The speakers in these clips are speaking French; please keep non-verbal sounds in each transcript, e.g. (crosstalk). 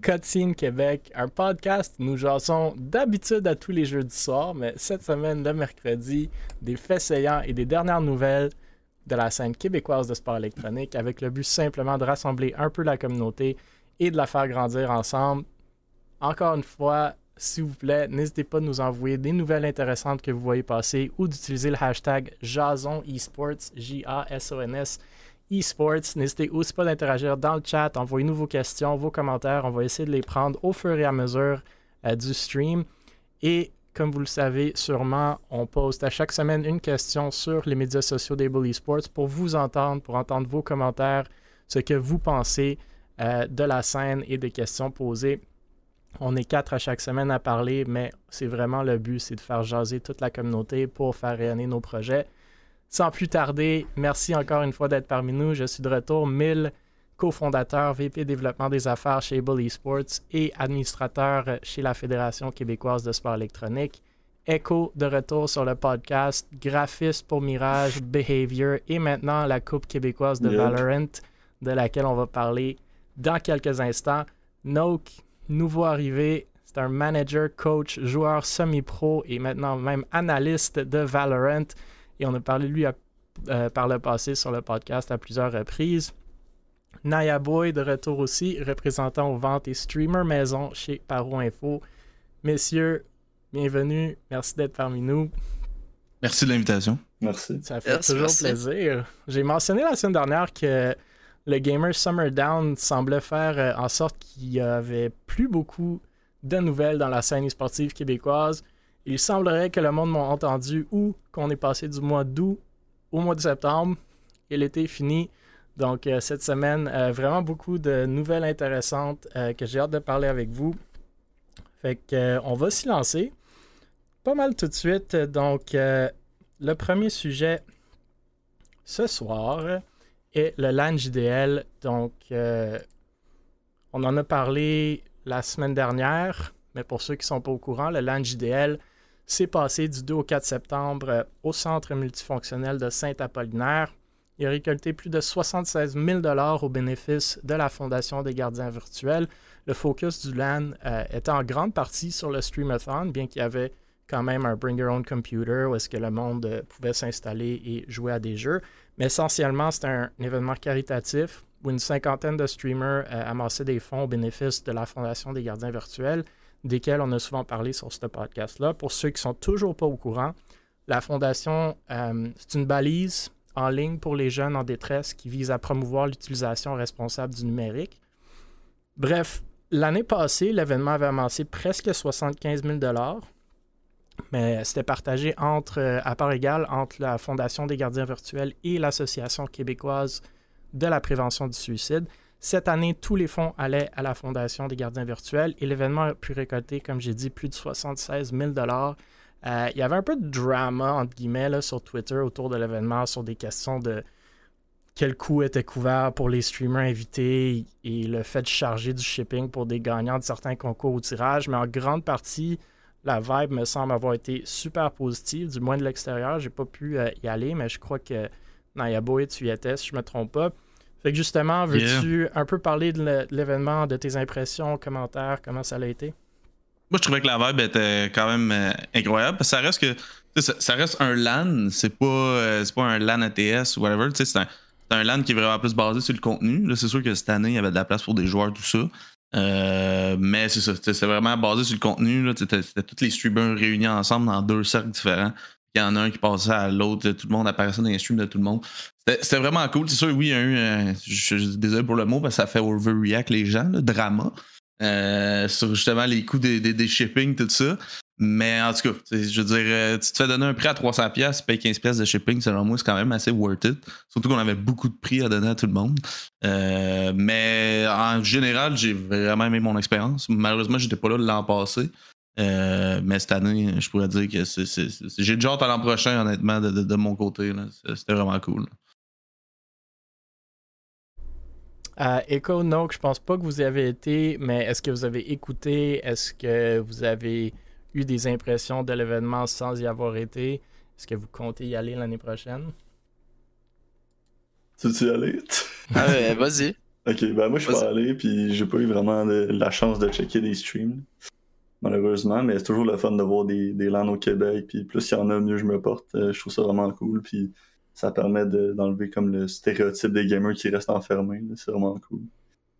Cutscene Québec, un podcast. Nous jasons d'habitude à tous les jeudis soirs, mais cette semaine, le mercredi, des faits saillants et des dernières nouvelles de la scène québécoise de sport électronique avec le but simplement de rassembler un peu la communauté et de la faire grandir ensemble. Encore une fois, s'il vous plaît, n'hésitez pas à nous envoyer des nouvelles intéressantes que vous voyez passer ou d'utiliser le hashtag Jason Esports, J-A-S-O-N-S eSports. N'hésitez aussi pas d'interagir dans le chat, envoyez-nous vos questions, vos commentaires. On va essayer de les prendre au fur et à mesure euh, du stream. Et comme vous le savez sûrement, on poste à chaque semaine une question sur les médias sociaux d'Able Esports pour vous entendre, pour entendre vos commentaires, ce que vous pensez euh, de la scène et des questions posées. On est quatre à chaque semaine à parler, mais c'est vraiment le but, c'est de faire jaser toute la communauté pour faire rayonner nos projets. Sans plus tarder, merci encore une fois d'être parmi nous. Je suis de retour, Mille, cofondateur, VP développement des affaires chez Able Esports et administrateur chez la Fédération québécoise de sport électronique. Echo de retour sur le podcast, graphiste pour Mirage, Behavior et maintenant la Coupe québécoise de Valorant, de laquelle on va parler dans quelques instants. Noak, nouveau arrivé, c'est un manager, coach, joueur semi-pro et maintenant même analyste de Valorant. Et on a parlé de lui euh, par le passé sur le podcast à plusieurs reprises. Naya Boy de retour aussi, représentant aux ventes et streamer maison chez Paro Info. Messieurs, bienvenue. Merci d'être parmi nous. Merci de l'invitation. Merci. Ça fait toujours plaisir. J'ai mentionné la semaine dernière que le Gamer Summer Down semblait faire euh, en sorte qu'il y avait plus beaucoup de nouvelles dans la scène sportive québécoise. Il semblerait que le monde m'a entendu ou qu'on est passé du mois d'août au mois de septembre et l'été est fini. Donc euh, cette semaine, euh, vraiment beaucoup de nouvelles intéressantes que j'ai hâte de parler avec vous. Fait que on va s'y lancer. Pas mal tout de suite. Donc le premier sujet ce soir, et le LAN JDL. Donc, euh, on en a parlé la semaine dernière, mais pour ceux qui ne sont pas au courant, le LAN JDL s'est passé du 2 au 4 septembre euh, au centre multifonctionnel de Saint-Apollinaire. Il a récolté plus de 76 000 au bénéfice de la Fondation des gardiens virtuels. Le focus du LAN euh, était en grande partie sur le Streamathon, bien qu'il y avait quand même un Bring Your Own Computer où est-ce que le monde pouvait s'installer et jouer à des jeux. Mais essentiellement, c'est un, événement caritatif où une cinquantaine de streamers euh, amassaient des fonds au bénéfice de la Fondation des gardiens virtuels, desquels on a souvent parlé sur ce podcast-là. Pour ceux qui sont toujours pas au courant, la Fondation, euh, c'est une balise en ligne pour les jeunes en détresse qui vise à promouvoir l'utilisation responsable du numérique. Bref, l'année passée, l'événement avait amassé presque 75 000 mais c'était partagé entre, euh, à part égale entre la Fondation des gardiens virtuels et l'Association québécoise de la prévention du suicide. Cette année, tous les fonds allaient à la Fondation des gardiens virtuels et l'événement a pu récolter, comme j'ai dit, plus de 76 000 euh, Il y avait un peu de drama, entre guillemets, sur Twitter autour de l'événement sur des questions de quel coût était couvert pour les streamers invités et le fait de charger du shipping pour des gagnants de certains concours ou tirages. Mais en grande partie, la vibe me semble avoir été super positive, du moins de l'extérieur. J'ai pas pu euh, y aller, mais je crois que Naya Boy, tu y étais, si je me trompe pas. Fait que justement, veux-tu un peu parler de l'événement, de tes impressions, commentaires, comment ça a été? Moi, je trouvais que la vibe était quand même euh, incroyable. Parce que ça reste que ça, reste un LAN, c'est pas, euh, pas un LAN ATS ou whatever. C'est un, un LAN qui est vraiment plus basé sur le contenu. Là, c'est sûr que cette année, il y avait de la place pour des joueurs, tout ça. Euh, mais c'est ça, c'est vraiment basé sur le contenu. C'était tous les streamers réunis ensemble dans deux cercles différents. Y en a un qui passait à l'autre, tout le monde apparaissait dans les streams de tout le monde. C'était vraiment cool. C'est sûr, oui, eu, euh, je, suis désolé pour le mot, parce que ça fait overreact les gens, le drama. Euh, sur justement les coûts des, des, shipping, tout ça. Mais en tout cas, je veux dire, euh, tu te fais donner un prix à 300$, tu payes 15$ de shipping, selon moi, c'est quand même assez worth it. Surtout qu'on avait beaucoup de prix à donner à tout le monde. Mais en général, j'ai vraiment aimé mon expérience. Malheureusement, j'étais pas là l'an passé. Euh, mais cette année, je pourrais dire que j'ai déjà hâte à l'an prochain, honnêtement, de, mon côté. C'était vraiment cool. Euh, Echo Note, je pense pas que vous y avez été, mais est-ce que vous avez écouté? Est-ce que vous avez eu des impressions de l'événement sans y avoir été? Est-ce que vous comptez y aller l'année prochaine? Tu veux y aller? (laughs) ah ouais, vas-y. Ok, ben moi je suis pas allé, puis j'ai pas eu vraiment de- la chance de checker des streams, malheureusement, mais c'est toujours le fun de voir des, des LAN au Québec, puis plus il y en a, mieux je me porte. Euh, je trouve ça vraiment cool, puis ça permet de- d'enlever comme le stéréotype des gamers qui restent enfermés, c'est vraiment cool.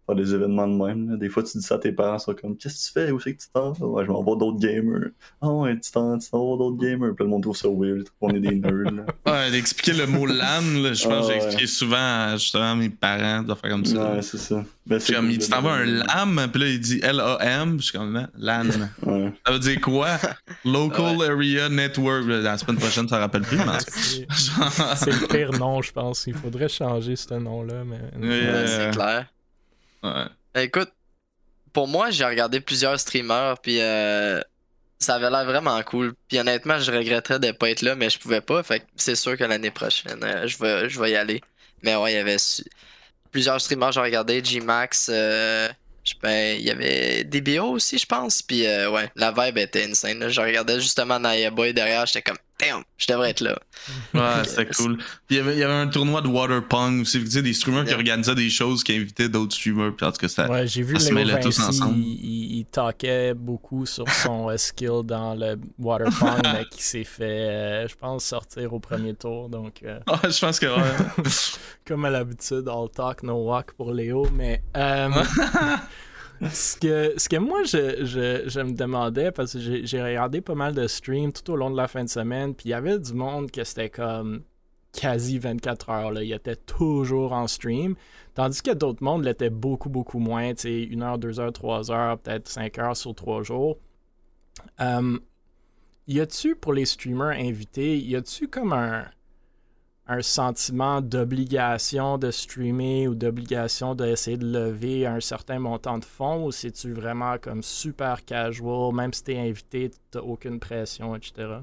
Faire des événements de même, là. des fois tu dis ça à tes parents, ils sont comme « Qu'est-ce que tu fais? Où c'est que tu t'en vas? Ouais, je m'en vais d'autres gamers. Ah ouais, tu t'en t'en vas d'autres gamers. » Puis le monde trouve ça weird, qu'on est des nerds. là. (laughs) Ouais, d'expliquer le mot LAN, là, je pense Ah, que j'ai ouais. expliqué souvent à, justement à mes parents de faire comme ça. Ouais, c'est ça. Ben, comme, cool, il dit, là, t'envoies un LAM, puis là, il dit L-A-M, je suis comme, hein, LAN. Ouais. Ça veut dire quoi? (laughs) Local Area Network. Là, La semaine prochaine, ça rappelle plus, mais en tout C'est cas. c'est le pire nom, je pense. Il faudrait changer ce nom-là. Mais... Euh, c'est clair. Ouais. Écoute, pour moi, j'ai regardé plusieurs streamers, puis euh, ça avait l'air vraiment cool. Puis honnêtement, je regretterais de pas être là, mais je pouvais pas. Fait que c'est sûr que l'année prochaine, euh, je vais, je vais y aller. Mais ouais, il y avait su- plusieurs streamers, j'ai regardé G-Max. ben, il y avait DBO aussi, je pense. Puis ouais, la vibe était insane. là. Je regardais justement Naya Boy derrière, j'étais comme, damn, je devrais être là. Ouais, c'était cool. Il y avait, il y avait un tournoi de water pong aussi. Tu sais, des streamers qui organisaient des choses, qui invitaient d'autres streamers. Puis en tout cas, c'était. Ouais, j'ai vu on se Léo mêlait tous ensemble. il, il, talkait beaucoup sur son euh, skill dans le water pong, mais qui s'est fait, euh, je pense, sortir au premier tour. Donc, euh, Ouais, (laughs) je pense que. Ouais. (laughs) comme à l'habitude, all talk, no walk pour Léo. Mais euh, (laughs) ce, que, ce que moi, je, je, je me demandais, parce que j'ai regardé pas mal de streams tout au long de la fin de semaine, puis il y avait du monde que c'était comme quasi 24 heures. Là. Il était toujours en stream. Tandis que d'autres mondes l'étaient beaucoup, beaucoup moins. Tu sais, 1 heure, 2 heures, 3 heures, peut-être 5 heures sur 3 jours. Euh, y a-tu, pour les streamers invités, y a-tu comme un, un sentiment d'obligation de streamer ou d'obligation d'essayer de lever un certain montant de fonds ou c'est-tu vraiment comme super casual, même si t'es invité, t'as aucune pression, etc.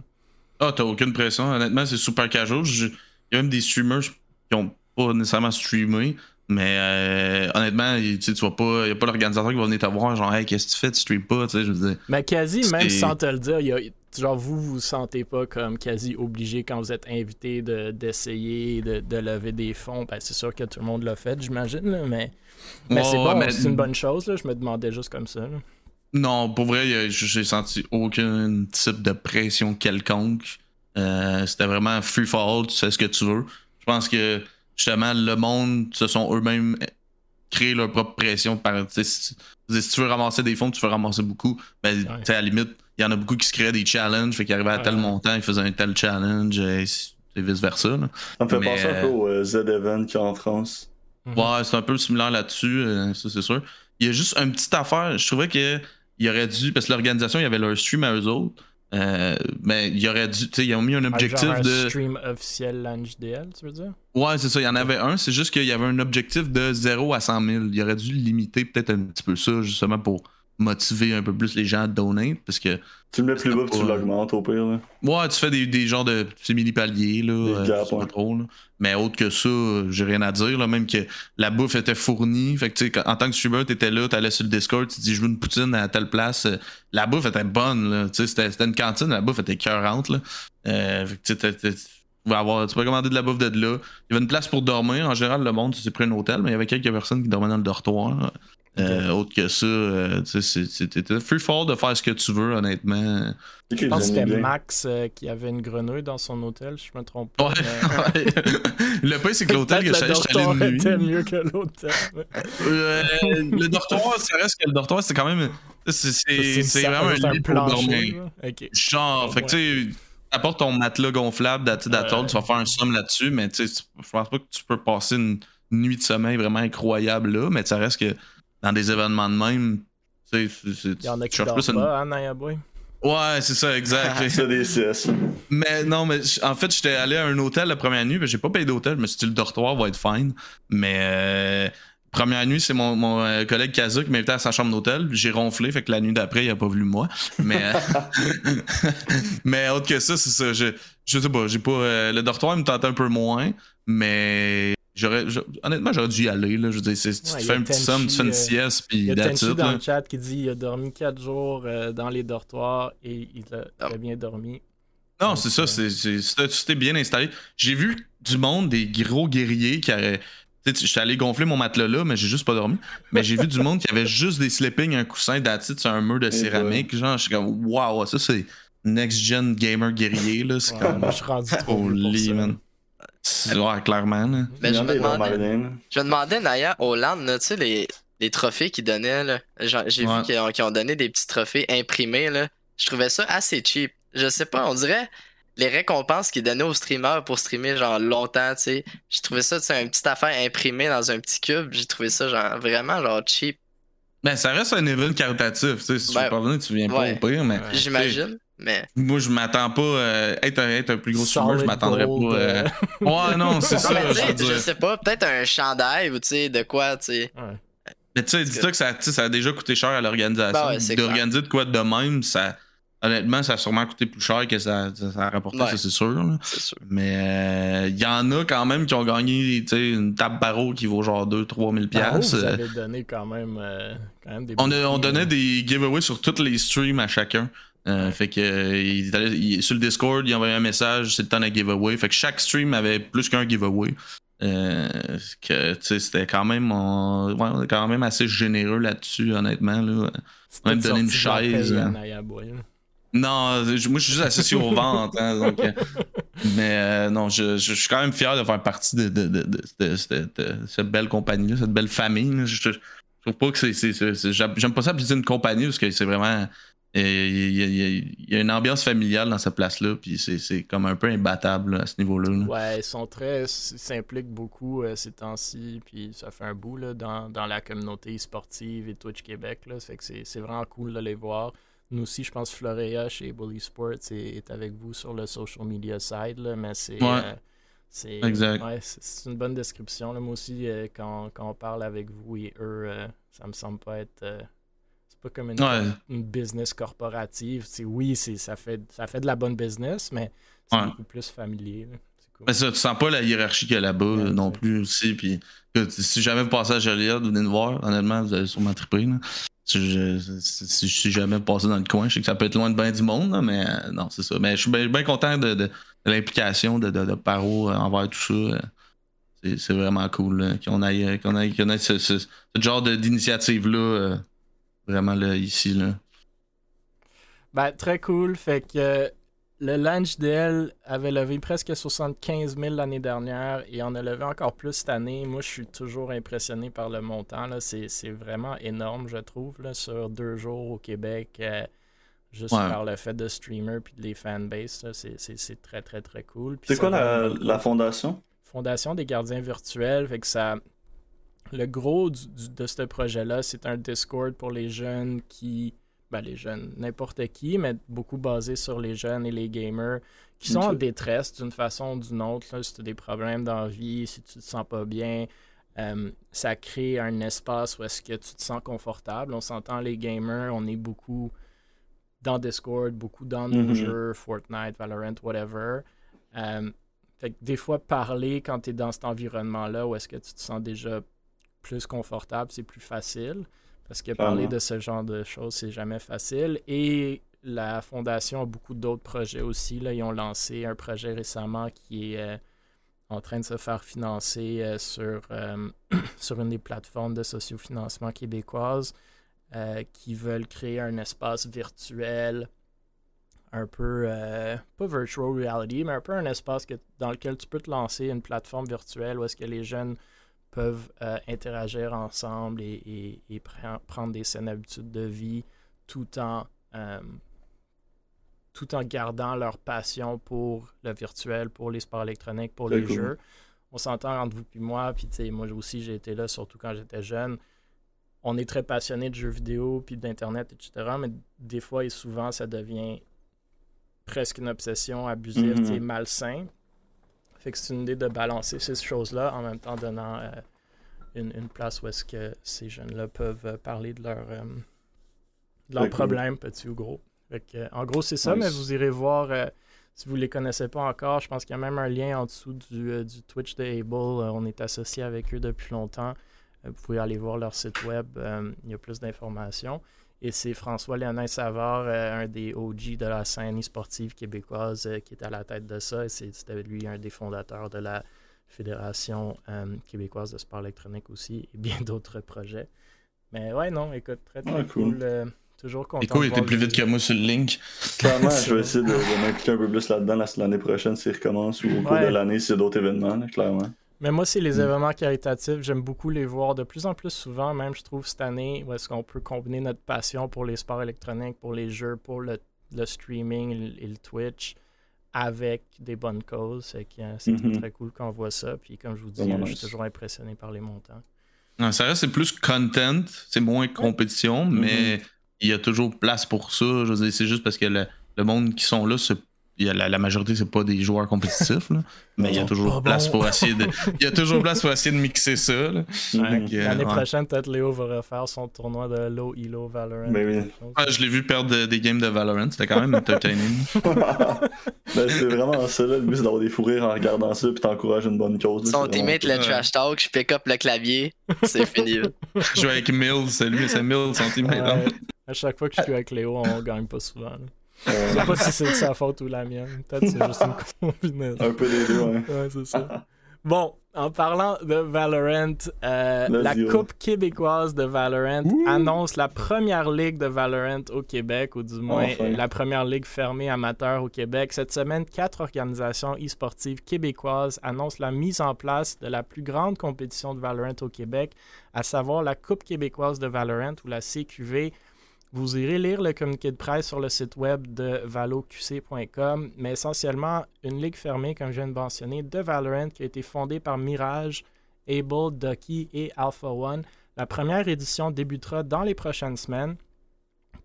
Ah, t'as aucune pression. Honnêtement, c'est super casual. Il y a même des streamers qui ont pas nécessairement streamé. Mais euh, honnêtement, il- tu vois pas, y a pas l'organisateur qui va venir te voir, genre, hey, qu'est-ce que tu fais, tu streames pas, tu sais, je veux dire. Mais quasi, même sans te le dire, y a, genre vous vous sentez pas comme quasi obligé quand vous êtes invité de- d'essayer de, de lever des fonds. Ben, c'est sûr que tout le monde l'a fait, j'imagine, mais, mais c'est bon, mais- c'est une bonne chose. Là, je me demandais juste comme ça. là. Non, pour vrai, j'ai senti aucun type de pression quelconque. Euh, C'était vraiment free for all, tu sais ce que tu veux. Je pense que justement, le monde se sont eux-mêmes créé leur propre pression. Par, si, tu- si tu veux ramasser des fonds, tu veux ramasser beaucoup. Ben, tu sais, à la limite, il y en a beaucoup qui se créaient des challenges, fait qu'ils arrivaient à tel Ouais. montant, ils faisaient un tel challenge, et vice-versa. là. Ça me fait Mais, penser un peu au euh, Z-Event qu'il y a en France. Mhm. Ouais, c'est un peu similaire là-dessus, euh, ça c'est sûr. Il y a juste une petite affaire, je trouvais que il aurait dû, parce que l'organisation, il y avait leur stream à eux autres, euh, mais il aurait dû, tu sais, ils ont mis un Ah, objectif genre un de. stream officiel LANJDL, tu veux dire? Ouais, c'est ça, il y en avait un, c'est juste qu'il y avait un objectif de 0 à 100 000. Il aurait dû limiter peut-être un petit peu ça, justement pour motiver un peu plus les gens à donner, parce que, Tu le mets plus bas puis tu pas- l'augmentes au pire. Là. ouais, tu fais des, des genres de simili-paliers, là, Des euh, gaps, pas ouais. trop, là. Mais autre que ça, j'ai rien à dire, là, même que la bouffe était fournie. Fait que, tu sais, quand- en tant que streamer, t'étais là, t'allais sur le Discord, tu dis, je veux une poutine à telle place. La bouffe était bonne, là. Tu sais, c'était c'était une cantine, la bouffe était cœurante, là. Euh, fait que, avoir, tu peux commander de la bouffe de là. Il y avait une place pour dormir. En général, le monde s'est pris un hôtel, mais il y avait quelques personnes qui dormaient dans le dortoir. Euh, autre que ça, euh, tu sais, c'est- c'était free fall de faire ce que tu veux, honnêtement. Je pense que c'était Max euh, qui avait une grenouille dans son hôtel, je me trompe pas. Ouais, mais- (laughs) ouais. le pire, c'est que l'hôtel que j'allais, de nuit. était mieux que l'hôtel. ouais. (laughs) Euh, le dortoir, ça reste que le dortoir, c'est quand même. C'est, c'est, c'est ça, vraiment un lit pour dormir. Genre, fait que tu sais, apporte ton matelas gonflable Ouais. tu vas faire un somme là-dessus, mais tu sais, je pense pas que tu peux passer une nuit de sommeil vraiment incroyable là, mais ça reste que dans des événements de même, tu sais, c'est- c'est- Il y en a tu qui plus une- pas, hein? Ouais, c'est ça, exact. (laughs) C'est des CS. Mais non, mais en fait, j'étais allé à un hôtel la première nuit, mais j'ai pas payé d'hôtel, je me suis dit le dortoir va être fine. Mais euh, première nuit, c'est mon, mon euh, collègue Kazu qui m'a invité à sa chambre d'hôtel. J'ai ronflé, fait que la nuit d'après, il a pas voulu moi. Mais euh, (laughs) (laughs) mais autre que ça, c'est ça. Je, je sais pas, j'ai pas. euh, le dortoir me tentait un peu moins, mais j'aurais. honnêtement, j'aurais dû y aller. Là. Je veux dire, c'est- tu Ouais, fais une petite somme, tu fais une Tenchi, sieste, Il y puis a that's it, dans là. le chat qui dit il a dormi 4 jours euh, dans les dortoirs et il a Ah. très bien dormi. Non, c'est ça, c'est, c'est, c'était- c'était bien installé. J'ai vu du monde, des gros guerriers qui auraient. J'étais allé gonfler mon matelas là, mais j'ai juste pas dormi. Mais j'ai vu du monde qui avait juste des sleeping, un coussin d'attitude sur un mur de céramique. Genre, je suis comme, waouh, ça c'est next gen gamer guerrier. là. C'est comme. je suis rendu trop ça. man. Ouais, clairement. Là. Mais je me demandais, je me demandais Naya, là, tu sais, les, les trophées qu'ils donnaient, J'ai Ouais. vu qu'ils ont, donné des petits trophées imprimés, là. Je trouvais ça assez cheap. Je sais pas, on dirait les récompenses qu'ils donnaient aux streamers pour streamer, genre, longtemps, tu sais. J'ai trouvé ça, tu sais, une petite affaire imprimée dans un petit cube. J'ai trouvé ça, genre, vraiment, genre, cheap. Ben, ça reste un event caritatif. tu sais, Si tu Ben, veux pas venir, tu viens ouais. pas au pire. Mais. J'imagine, mais. moi, je m'attends pas. euh, être, un, être un plus gros streamer, je m'attendrais pas. euh, Ouais, non, c'est ça. mais je je sais pas, peut-être un chandail ou tu sais, de quoi, tu sais. Ouais. Mais tu sais, dis-toi que ça, ça a déjà coûté cher à l'organisation. Ben ouais, D'organiser de quoi de même, ça. Honnêtement, ça a sûrement coûté plus cher que ça, ça, ça a rapporté, Ouais. ça c'est sûr. Mais il y en a quand même qui ont gagné tu sais, une table barreau qui vaut genre 2-3 000 Par où piastres. vous Euh, avez donné quand même, euh, quand même des On, a- on donnait des giveaways sur tous les streams à chacun. Euh, Fait que euh, il est allé- il- sur le Discord, il envoyait un message, c'est le temps d'un giveaway. Fait que chaque stream avait plus qu'un giveaway. Euh, que c'était quand même on, ouais, on est quand même assez généreux là-dessus, honnêtement. Là. On a donné une chaise, hein. Non, je- moi je suis juste associé aux ventes. hein, donc, mais euh, non, je, je- je suis quand même fier de faire partie de, cette belle compagnie-là, cette belle famille. là. Je, trouve pas que c'est. J'aime pas ça ça une compagnie parce que c'est vraiment. Il y, a- une ambiance familiale dans cette place-là, puis c'est- comme un peu imbattable là, à ce niveau-là. là. Ouais, ils sont très. ils s'impliquent beaucoup euh, ces temps-ci, puis ça fait un bout là, dans, dans la communauté sportive et Twitch Québec. Là, ça fait que c'est vraiment cool de les voir. Nous aussi, je pense Florea chez Bully Sports est, est avec vous sur le social media side, là, mais c'est. Ouais. euh, c'est ouais, une bonne description. Là. Moi aussi, euh, quand, quand on parle avec vous et eux, ça me semble pas être. Pas comme une, Ouais. une business corporative. Oui, c'est, ça, fait, ça fait de la bonne business, mais c'est Ouais. beaucoup plus familier. là. Cool. Mais ça, tu sens pas la hiérarchie qu'il y a là-bas Ouais, non plus aussi. Puis, si jamais vous passez à Joliette, venez nous voir. Honnêtement, vous allez sûrement triper. là. Si je, si- je suis jamais passé dans le coin, je sais que ça peut être loin de bien du monde, là, mais euh, non, c'est ça. Mais je suis bien content de, de- de l'implication de, de, Paro euh, envers tout ça. euh. C'est- vraiment cool qu'on ait, qu'on ait ce, ce- ce genre de- d'initiative-là, euh, vraiment là, ici. Là. Ben, très cool. Fait que euh, le Lunch DL avait levé presque 75 000 l'année dernière et on a levé encore plus cette année. Moi, je suis toujours impressionné par le montant. là. C'est c'est vraiment énorme, je trouve, là, sur deux jours au Québec. euh, juste Ouais. par le fait de streamer puis de les fanbases. C'est très, très, très cool. C'est quoi la, la fondation? Fondation des gardiens virtuels. Fait que ça. Le gros du- du- de ce projet-là, c'est un Discord pour les jeunes qui. Ben, les jeunes, n'importe qui, mais beaucoup basé sur les jeunes et les gamers qui sont en détresse d'une façon ou d'une autre. là. si tu as des problèmes dans la vie, si tu te sens pas bien, euh, ça crée un espace où est-ce que tu te sens confortable. On s'entend, les gamers, on est beaucoup dans Discord, beaucoup dans nos Mhm. jeux, Fortnite, Valorant, whatever. Euh, fait que des fois, parler quand tu es dans cet environnement-là où est-ce que tu te sens déjà plus confortable, c'est plus facile. Parce que parler de ce genre de choses, c'est jamais facile. Et la Fondation a beaucoup d'autres projets aussi. Là. Ils ont lancé un projet récemment qui est euh, en train de se faire financer euh, sur, euh, (clears throat) sur une des plateformes de sociofinancement québécoises euh, qui veulent créer un espace virtuel un peu, pas virtual reality, mais un peu un espace que, dans lequel tu peux te lancer une plateforme virtuelle où est-ce que les jeunes peuvent euh, interagir ensemble et, et- et pre- prendre des saines habitudes de vie tout en, euh, tout en gardant leur passion pour le virtuel, pour les sports électroniques, pour les cool. jeux. On s'entend entre vous et moi, puis moi aussi j'ai été là, surtout quand j'étais jeune. On est très passionné de jeux vidéo, puis d'Internet, etc. Mais des fois et souvent, ça devient presque une obsession abusive, tu sais, malsain. Fait que c'est une idée de balancer ces choses-là en même temps donnant euh, une, une place où est-ce que ces jeunes-là peuvent euh, parler de leurs euh, de leurs problèmes, petits ou gros. Fait que, en gros, c'est ça, mais vous irez voir, euh, si vous les connaissez pas encore, je pense qu'il y a même un lien en dessous du, du Twitch de Able. On est associé avec eux depuis longtemps. Vous pouvez aller voir leur site web, il y a plus d'informations. Et c'est François Léonin Savard, euh, un des OG de la scène sportive québécoise, euh, qui est à la tête de ça. Et C'était lui un des fondateurs de la Fédération euh, québécoise de sport électronique aussi, (laughs) et bien d'autres projets. Mais ouais, non, écoute, très très Ah, cool. cool. euh, toujours content. Écho de il était plus vite que moi sur le link. Clairement, je vais (laughs) essayer de, de m'impliquer un peu plus là-dedans la- l'année prochaine s'il recommence ou au cours Ouais. de l'année s'il y a d'autres événements, là, clairement. Mais moi, c'est les Mm. événements caritatifs. J'aime beaucoup les voir de plus en plus souvent, même je trouve cette année, où est-ce qu'on peut combiner notre passion pour les sports électroniques, pour les jeux, pour le, le streaming et le- Twitch avec des bonnes causes. C'est euh, c'est Mhm. très, très cool qu'on voit ça. Puis comme je vous dis, euh, je nice. suis toujours impressionné par les montants. Non, ça reste c'est plus content, c'est moins compétition, mais il y a toujours place pour ça. Je veux dire, c'est juste parce que le, le monde qui sont là, c'est- il y a la, la majorité, c'est pas des joueurs compétitifs, là. (laughs) mais il y a toujours place bon. pour essayer de. Il y a toujours place pour essayer de mixer ça. que, L'année ouais. prochaine, peut-être Léo va refaire son tournoi de Low Elo Valorant. Ben oui. Ah, je l'ai vu perdre de- des games de Valorant, c'était quand même entertaining. (laughs) ben, c'est vraiment ça, là. Le but, c'est d'avoir des fous rires en regardant ça, puis t'encourages une bonne cause. Son teammate, le trash talk, je pick up le clavier, c'est fini. là. (laughs) Je jouais avec Mills, c'est lui, c'est Mills, son teammate. hein. Ouais. À chaque fois que je suis avec Léo, on gagne pas souvent. là. Vraiment- Je sais pas si c'est de sa faute ou la mienne. Peut-être c'est juste une (laughs) combinaison. Un peu des deux, ouais. Ouais, c'est ça. Bon, en parlant de Valorant, euh, la. Coupe québécoise de Valorant annonce la première ligue de Valorant au Québec, ou du moins Enfin. la première ligue fermée amateur au Québec. Cette semaine, quatre organisations e-sportives québécoises annoncent la mise en place de la plus grande compétition de Valorant au Québec, à savoir la Coupe québécoise de Valorant, ou la CQV. Vous irez lire le communiqué de presse sur le site web de valoqc.com, mais essentiellement une ligue fermée, comme je viens de mentionner, de Valorant qui a été fondée par Mirage, Able, Ducky et Alpha One. La première édition débutera dans les prochaines semaines.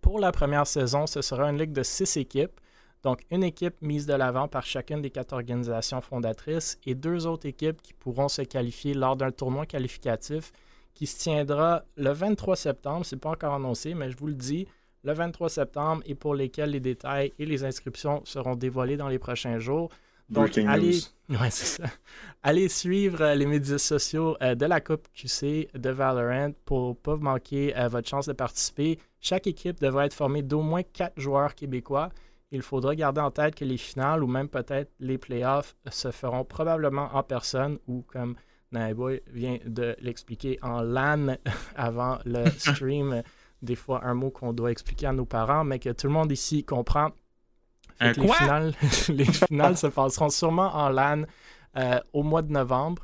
Pour la première saison, ce sera une ligue de six équipes. Donc, une équipe mise de l'avant par chacune des quatre organisations fondatrices et deux autres équipes qui pourront se qualifier lors d'un tournoi qualificatif qui se tiendra le 23 septembre. C'est pas encore annoncé, mais je vous le dis, le 23 septembre et pour lesquels les détails et les inscriptions seront dévoilés dans les prochains jours. Donc, allez, (laughs) ouais, ça. allez suivre euh, les médias sociaux euh, de la Coupe QC de Valorant pour pas manquer euh, votre chance de participer. Chaque équipe devrait être formée d'au moins quatre joueurs québécois. Il faudra garder en tête que les finales ou même peut-être les playoffs se feront probablement en personne ou comme Naiboy vient de l'expliquer en LAN (laughs) avant le (laughs) stream. Des fois, un mot qu'on doit expliquer à nos parents, mais que tout le monde ici comprend. Fait que les, finales, (laughs) les finales se passeront sûrement en LAN euh, au mois de novembre.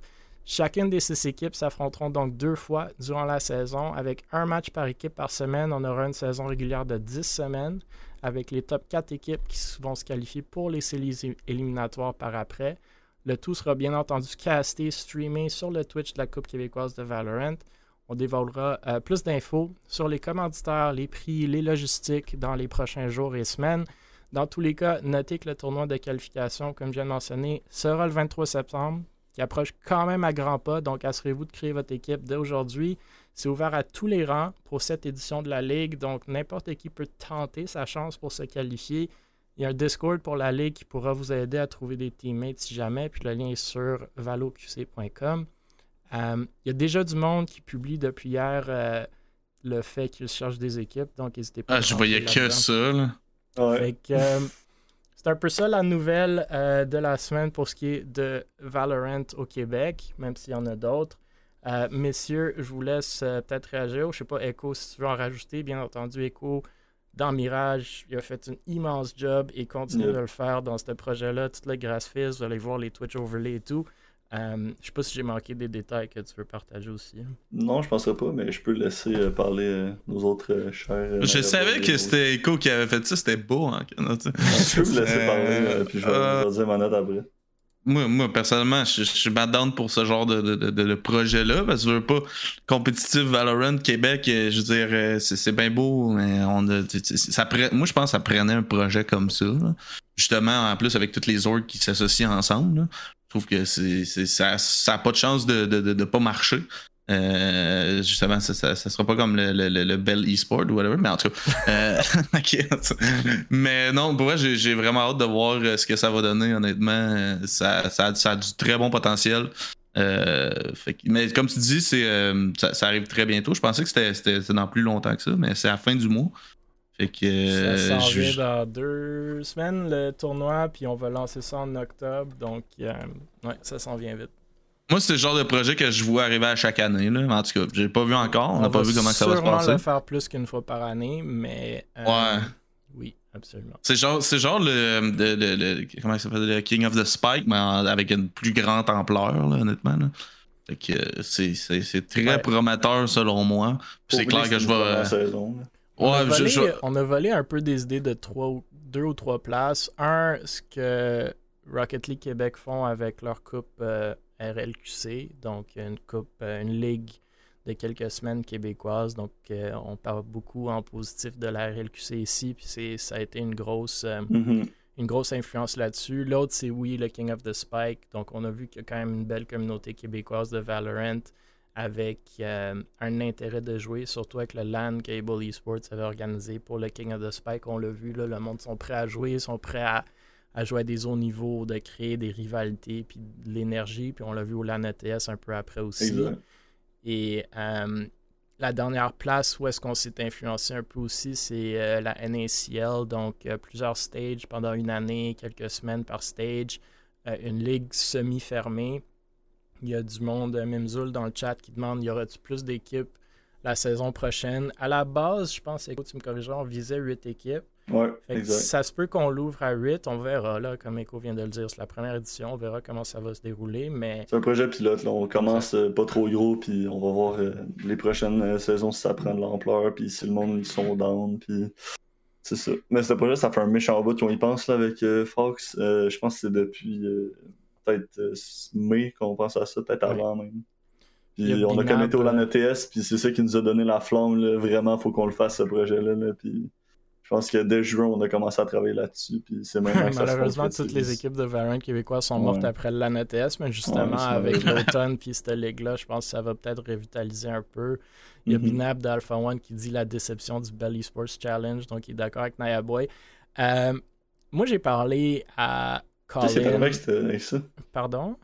Chacune des six équipes s'affronteront donc deux fois durant la saison. Avec un match par équipe par semaine, on aura une saison régulière de 10 semaines avec les top 4 équipes qui vont se qualifier pour les séries éliminatoires par après. Le tout sera bien entendu casté, streamé sur le Twitch de la Coupe québécoise de Valorant. On dévoilera euh, plus d'infos sur les commanditaires, les prix, les logistiques dans les prochains jours et semaines. Dans tous les cas, notez que le tournoi de qualification, comme je viens de mentionner, sera le 23 septembre, qui approche quand même à grands pas. Donc, assurez-vous de créer votre équipe dès aujourd'hui. C'est ouvert à tous les rangs pour cette édition de la Ligue. Donc, n'importe qui peut tenter sa chance pour se qualifier. Il y a un Discord pour la Ligue qui pourra vous aider à trouver des teammates si jamais. Puis le lien est sur valoqc.com. Euh, il y a déjà du monde qui publie depuis hier euh, le fait qu'ils cherchent des équipes. Donc, n'hésitez pas Ah, je voyais que ça, là. Ouais. Fait que, euh, c'est un peu ça la nouvelle euh, de la semaine pour ce qui est de Valorant au Québec, même s'il y en a d'autres. Euh, messieurs, je vous laisse euh, peut-être réagir. Je sais pas, Echo, si tu veux en rajouter. Bien entendu, Echo, dans Mirage, il a fait un immense job et continue de le faire dans ce projet-là. Tout le graphisme, vous allez voir les Twitch overlays et tout. Euh, je sais pas si j'ai manqué des détails que tu veux partager aussi. Non, je penserais pas, mais je peux laisser euh, parler euh, nos autres euh, chers. Je savais que c'était Echo qui avait fait ça, c'était beau, hein. tu. Je peux vous laisser parler, euh, puis je vais, euh, je vais dire ma note après. Moi, moi, personnellement, je, je suis down pour ce genre de, de, de, de- projet-là, parce que je veux pas compétitif Valorant Québec, euh, je veux dire, euh, c'est bien beau, mais on a, ça moi je pense que ça prenait un projet comme ça. là. Justement, en plus avec toutes les orgs qui s'associent ensemble. là. Je trouve que c'est ça ça a pas de chance de, de pas marcher. Euh, justement, ça, ça, ça sera pas comme le, le, le, Bell eSport ou whatever, mais en tout cas. euh, (laughs) mais non, pour vrai, j'ai vraiment hâte de voir euh, ce que ça va donner, honnêtement. Euh, Ça, ça, a- du très bon potentiel. Euh, fait mais comme tu dis, c'est ça, arrive très bientôt. Je pensais que c'était- dans plus longtemps que ça, mais c'est à la fin du mois. Fait que. ça s'en vient dans deux semaines, le tournoi, puis on va lancer ça en octobre. Donc, ouais, ça s'en vient vite. Moi, c'est le genre de projet que je vois arriver à chaque année. Là. En tout cas, j'ai pas vu encore. On n'a pas vu comment ça va se sûrement passer. le faire plus qu'une fois par année, mais. euh, Ouais. Oui, absolument. C'est genre, c'est genre le, le, le- le- comment ça s'appelle, le King of the Spike, mais en- avec une plus grande ampleur, là, honnêtement. Là. Fait que euh, c'est, très Ouais. prometteur selon moi. C'est clair que je vais. saison. On, a Ouais, volé, je- on a volé un peu des idées de trois, deux ou trois places. Un, ce que Rocket League Québec font avec leur coupe euh, RLQC, donc une coupe, euh, une ligue de quelques semaines québécoise. Donc, euh, on parle beaucoup en positif de la RLQC ici, puis ça a été une grosse, euh, Mhm. une grosse influence là-dessus. L'autre, c'est oui, le King of the Spike. Donc, on a vu qu'il y a quand même une belle communauté québécoise de Valorant avec euh, un intérêt de jouer, surtout avec le LAN Cable Esports avait organisé pour le King of the Spike. On l'a vu, là, le monde sont prêts à jouer, sont prêts à, à jouer à des hauts niveaux, de créer des rivalités, puis de l'énergie. Puis on l'a vu au LAN ETS un peu après aussi. Exact. Et euh, la dernière place où est-ce qu'on s'est influencé un peu aussi, c'est euh, la NACL, donc euh, plusieurs stages pendant une année, quelques semaines par stage, une ligue semi-fermée. Il y a du monde, Mimzul dans le chat qui demande y aura-t-il plus d'équipes la saison prochaine? À la base, je pense, écoute, tu me corrigeras, on visait 8 équipes. Ouais, exact. ça se peut qu'on l'ouvre à 8, on verra, là, comme Echo vient de le dire, c'est la première édition, on verra comment ça va se dérouler, mais C'est un projet pilote, là. on commence euh, pas trop gros, puis on va voir euh, les prochaines euh, saisons si ça prend de l'ampleur, puis si le monde ils sont down, puis c'est ça. Mais ce projet, ça fait un méchant bout qu'on y pense là, avec Fox. Je pense que c'est depuis peut-être mai qu'on pense à ça, peut-être Ouais. avant même. Puis on a comme été au LAN ETS, puis c'est ça qui nous a donné la flamme, là. vraiment, faut qu'on le fasse ce projet-là, là, puis je pense que dès juin, on a commencé à travailler là-dessus, puis c'est Malheureusement, toutes les équipes de Valorant québécoises sont mortes Ouais. après le LAN ETS, mais justement, Ouais, c'est avec l'automne puis cette ligue-là, je pense que ça va peut-être revitaliser un peu. Il y a Mhm. Binab d'Alpha One qui dit la déception du Belly Sports Challenge, donc il est d'accord avec Naya Boy. Euh, moi, j'ai parlé à Colin. cette- avec ça? Pardon?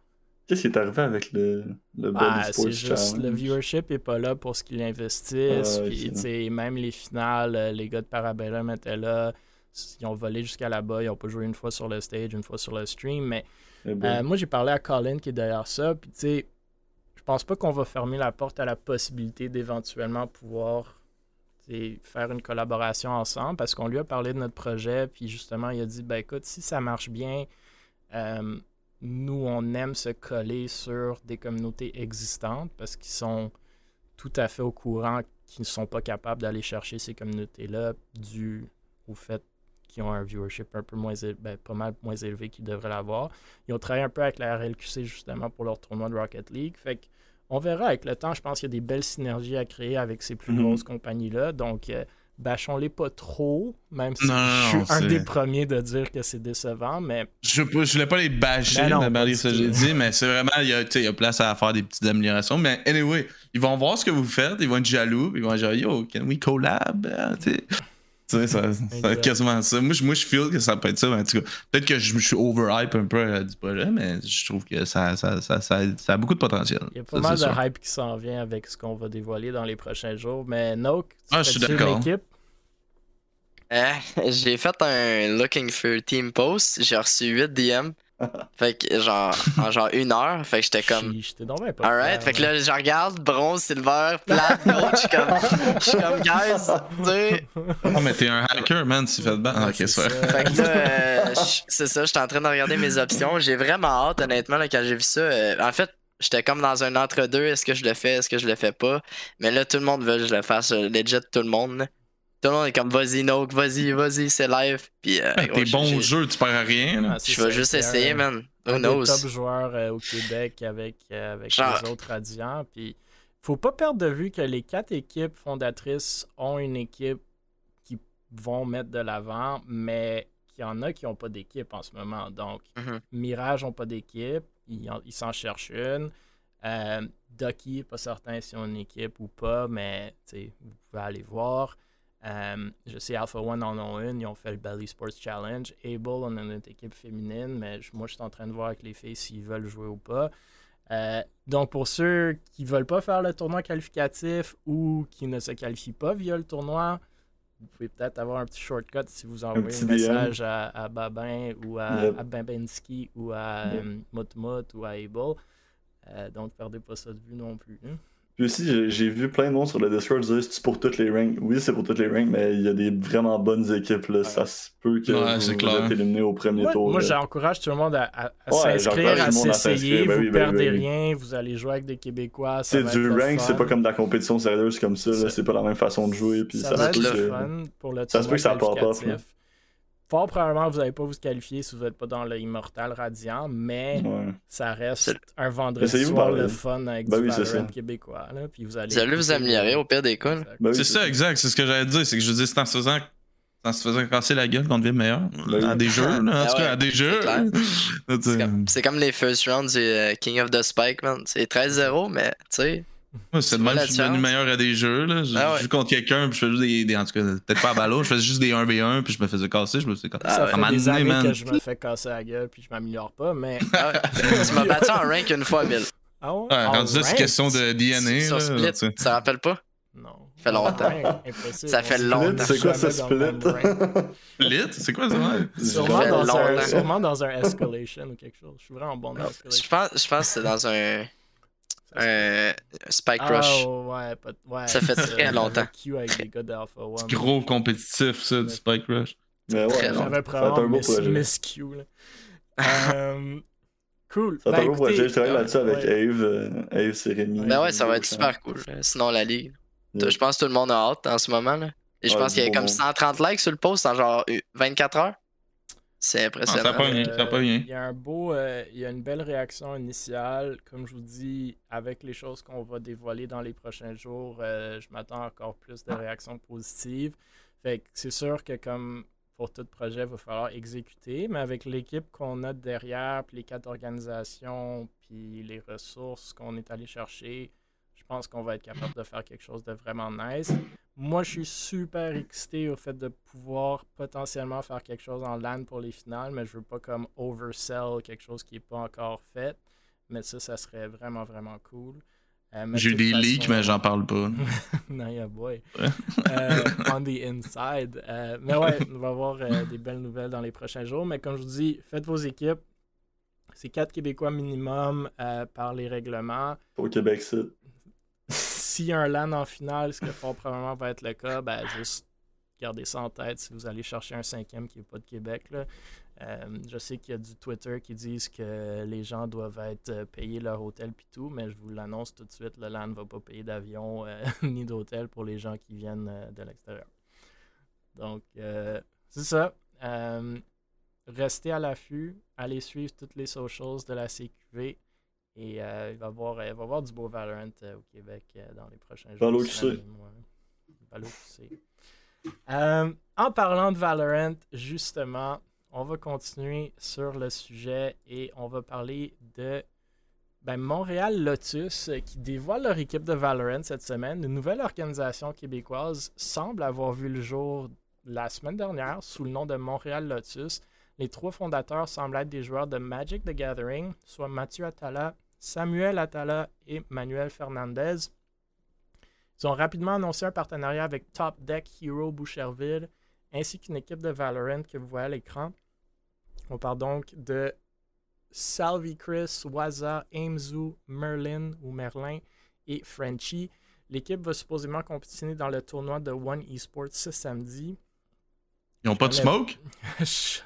Qu'est-ce qui est arrivé avec le, le Ah, Sports le viewership est pas là pour ce qu'ils investissent. Ah, puis, même les finales, euh, les gars de Parabellum étaient là. Ils ont volé jusqu'à là-bas. Ils ont pas joué une fois sur le stage, une fois sur le stream. Mais Eh ben, euh, moi, j'ai parlé à Colin qui est derrière ça. Puis, tu sais, je pense pas qu'on va fermer la porte à la possibilité d'éventuellement pouvoir faire une collaboration ensemble parce qu'on lui a parlé de notre projet. Puis, justement, il a dit ben écoute, si ça marche bien, euh, nous, on aime se coller sur des communautés existantes parce qu'ils sont tout à fait au courant qu'ils ne sont pas capables d'aller chercher ces communautés-là dû au fait qu'ils ont un viewership un peu moins élevé, ben, pas mal moins élevé qu'ils devraient l'avoir. Ils ont travaillé un peu avec la RLQC justement pour leur tournoi de Rocket League. Fait on verra avec le temps. Je pense qu'il y a des belles synergies à créer avec ces plus Mhm. grosses compagnies-là. Donc, euh, bâchons-les pas trop, même si Non, je non, suis un des premiers de dire que c'est décevant. Mais Je, je voulais pas les bâcher, Ben barrière, du ça tout. j'ai dit, mais c'est vraiment, il y, a, il y a place à faire des petites améliorations. Mais anyway, ils vont voir ce que vous faites, ils vont être jaloux, ils vont dire Yo, can we collab? Tu sais. Ça, quasiment ça. Moi, je, moi, je feel que ça peut être ça. mais En tout cas, peut-être que je, je suis overhype un peu euh, du projet, mais je trouve que ça, ça, ça, ça, ça a beaucoup de potentiel. il y a pas Ça, mal de sûr. hype qui s'en vient avec ce qu'on va dévoiler dans les prochains jours. Mais Noak, tu Ah, je suis d'accord. Euh, (laughs) j'ai fait un Looking for Team post, j'ai reçu 8 DM. Fait que genre en genre une heure, fait que j'étais comme J'étais pas Alright, fait que là je regarde bronze, silver, plate, (laughs) gold, je suis comme je suis comme guys, tu sais. Ah, mais t'es un hacker, man, tu fais de ban. Ok, c'est ça. Fait que là, euh, je- c'est ça, j'étais en train de regarder mes options. J'ai vraiment hâte, honnêtement, là, quand j'ai vu ça. Euh, en fait, j'étais comme dans un entre-deux. Est-ce que je le fais, est-ce que je le fais pas? Mais là, tout le monde veut que je le fasse. euh, Legit, tout le monde. Tout le monde est comme, vas-y, Noak, vas-y, vas-y, c'est live. Puis, euh, T'es j'ai- bon au jeu, tu perds à rien. là. Ah, Je vais juste essayer, un- man. Who un des knows? top joueurs euh, au Québec avec, euh, avec Genre- les autres radiants. Puis, faut pas perdre de vue que les quatre équipes fondatrices ont une équipe qui vont mettre de l'avant, mais qu'il y en a qui n'ont pas d'équipe en ce moment. Donc, Mhm. Mirage n'ont pas d'équipe, ils en- ils s'en cherchent une. Euh, Ducky, pas certain si on a une équipe ou pas, mais vous pouvez aller voir. Euh, je sais Alpha One en ont une, ils ont fait le Belly Sports Challenge. Able, on a notre équipe féminine, mais je- moi je suis en train de voir avec les filles s'ils veulent jouer ou pas. Euh, donc pour ceux qui veulent pas faire le tournoi qualificatif ou qui ne se qualifient pas via le tournoi, vous pouvez peut-être avoir un petit shortcut si vous envoyez un message à, à Babin ou à, Yep. à Bambinski ou à Yep. euh, Motmot ou à Able. Euh, donc, perdez pas ça de vue non plus. hein. Puis aussi, j'ai- vu plein de monde sur le Discord dire c'est pour toutes les ranks. Oui, c'est pour toutes les ranks, mais il y a des vraiment bonnes équipes. Là. Ça se peut que Ouais, vous, éliminé au premier tour. moi, j'encourage tout le monde à, à- à Ouais, s'inscrire, à s'essayer. Ben vous oui, ben perdez oui, ben oui. rien, vous allez jouer avec des Québécois. C'est du rank, c'est pas comme de la compétition sérieuse comme ça. C'est pas la même façon de jouer. Puis ça, ça, va être peut le que- fun pour le ça se peut que ça part off. Fort probablement, vous n'allez pas vous qualifier si vous n'êtes pas dans le Immortal Radiant, mais Ouais. ça reste un vendredi soir le fun avec Ben du oui, québécois. Là, puis vous allez Vous allez vous améliorer au pire des cas. Ben oui, C'est ça, exact. C'est ce que j'allais te dire. C'est que je veux dire, c'est en se faisant, en se faisant casser la gueule qu'on devient meilleur. Ben oui. À des jeux, là. En Ah tout cas, à des c'est jeux. (laughs) C'est comme, comme les first rounds du euh, King of the Spike, man. C'est 13-0, mais tu sais. Moi, c'est le même je suis devenu meilleur à des jeux. Là. Je, Ah ouais. je joue contre quelqu'un, puis je fais juste des, des- En tout cas, peut-être pas à ballon, je faisais juste des 1v1, puis je me faisais casser. Je me faisais casser. Ah Ça fait moment des années man. que je me fais casser la gueule puis je m'améliore pas, mais... Ah ouais. (laughs) tu m'as battu en rank une fois, Bill. Ah ouais? Ouais, En rendu là, c'est question de DNA. Sur Split, tu sais. tu te rappelles pas? Non. Ça fait longtemps. Ça fait longtemps. C'est quoi ce split? (laughs) Split? C'est quoi ça? Sûrement fait dans, un, longtemps. sûrement dans un escalation ou quelque chose. Je suis vraiment bon dans Je l'escalation. pense, je pense que c'est dans un, un Spike Ah Rush. ouais, pas- ouais, Ça fait très (laughs) longtemps. Avec gars One. C'est gros compétitif, ça, du Spike Rush. Mais ouais, Très non, long. ça J'avais probablement. Euh, cool. Ça va Ben, être un beau projet. Je travaille là-dessus avec ouais. Ave. euh, Ave, c'est Rémi. Ben ouais, ça va être super cool. euh, Sinon, la ligue. Yeah. Je pense que tout le monde a hâte en ce moment. Là. Et je Ouais, pense qu'il y a du comme beau 130 likes sur le post en genre euh, 24 heures. C'est impressionnant. ça pas ça rien. Il y a un beau, euh, il y a une belle réaction initiale. Comme je vous dis, avec les choses qu'on va dévoiler dans les prochains jours, euh, je m'attends encore plus de réactions positives. Fait que c'est sûr que comme pour tout projet, il va falloir exécuter, mais avec l'équipe qu'on a derrière, puis les quatre organisations, puis les ressources qu'on est allé chercher, je pense qu'on va être capable de faire quelque chose de vraiment nice. Moi, je suis super excité au fait de pouvoir potentiellement faire quelque chose en LAN pour les finales, mais je veux pas comme oversell quelque chose qui n'est pas encore fait. Mais ça, ça serait vraiment, vraiment cool. Euh, J'ai eu des leaks, façon- mais j'en parle pas. (laughs) non, yeah, boy. Ouais. Euh, on the inside. Euh, mais ouais, on va avoir euh, des belles nouvelles dans les prochains jours. Mais comme je vous dis, faites vos équipes. C'est quatre Québécois minimum euh, par les règlements. Au Québec, c'est. S'il y a un LAN en finale, ce que fort probablement va être le cas, ben, juste gardez ça en tête si vous allez chercher un cinquième qui n'est pas de Québec. Là. Euh, je sais qu'il y a du Twitter qui disent que les gens doivent être euh, payés leur hôtel puis tout, mais je vous l'annonce tout de suite, le LAN ne va pas payer d'avion euh, (laughs) ni d'hôtel pour les gens qui viennent de l'extérieur. Donc, c'est ça. Restez à l'affût, allez suivre toutes les socials de la CQV. Et euh, il, va avoir, euh, il va avoir du beau Valorant euh, au Québec euh, dans les prochains jours. Valo ouais. En parlant de Valorant, justement, on va continuer sur le sujet et on va parler de ben, Montréal Lotus qui dévoile leur équipe de Valorant cette semaine. Une nouvelle organisation québécoise semble avoir vu le jour la semaine dernière sous le nom de Montréal Lotus. Les trois fondateurs semblent être des joueurs de Magic the Gathering, soit Mathieu Attala, Samuel Attala et Manuel Fernandez. Ils ont rapidement annoncé un partenariat avec Top Deck Hero Boucherville ainsi qu'une équipe de Valorant que vous voyez à l'écran. On parle donc de Salvi Chris, Waza, Aimzu, Merlin ou Merlin et Frenchie. L'équipe va supposément compétitionner dans le tournoi de One Esports ce samedi. Ils ont pas de smoke? (laughs) Je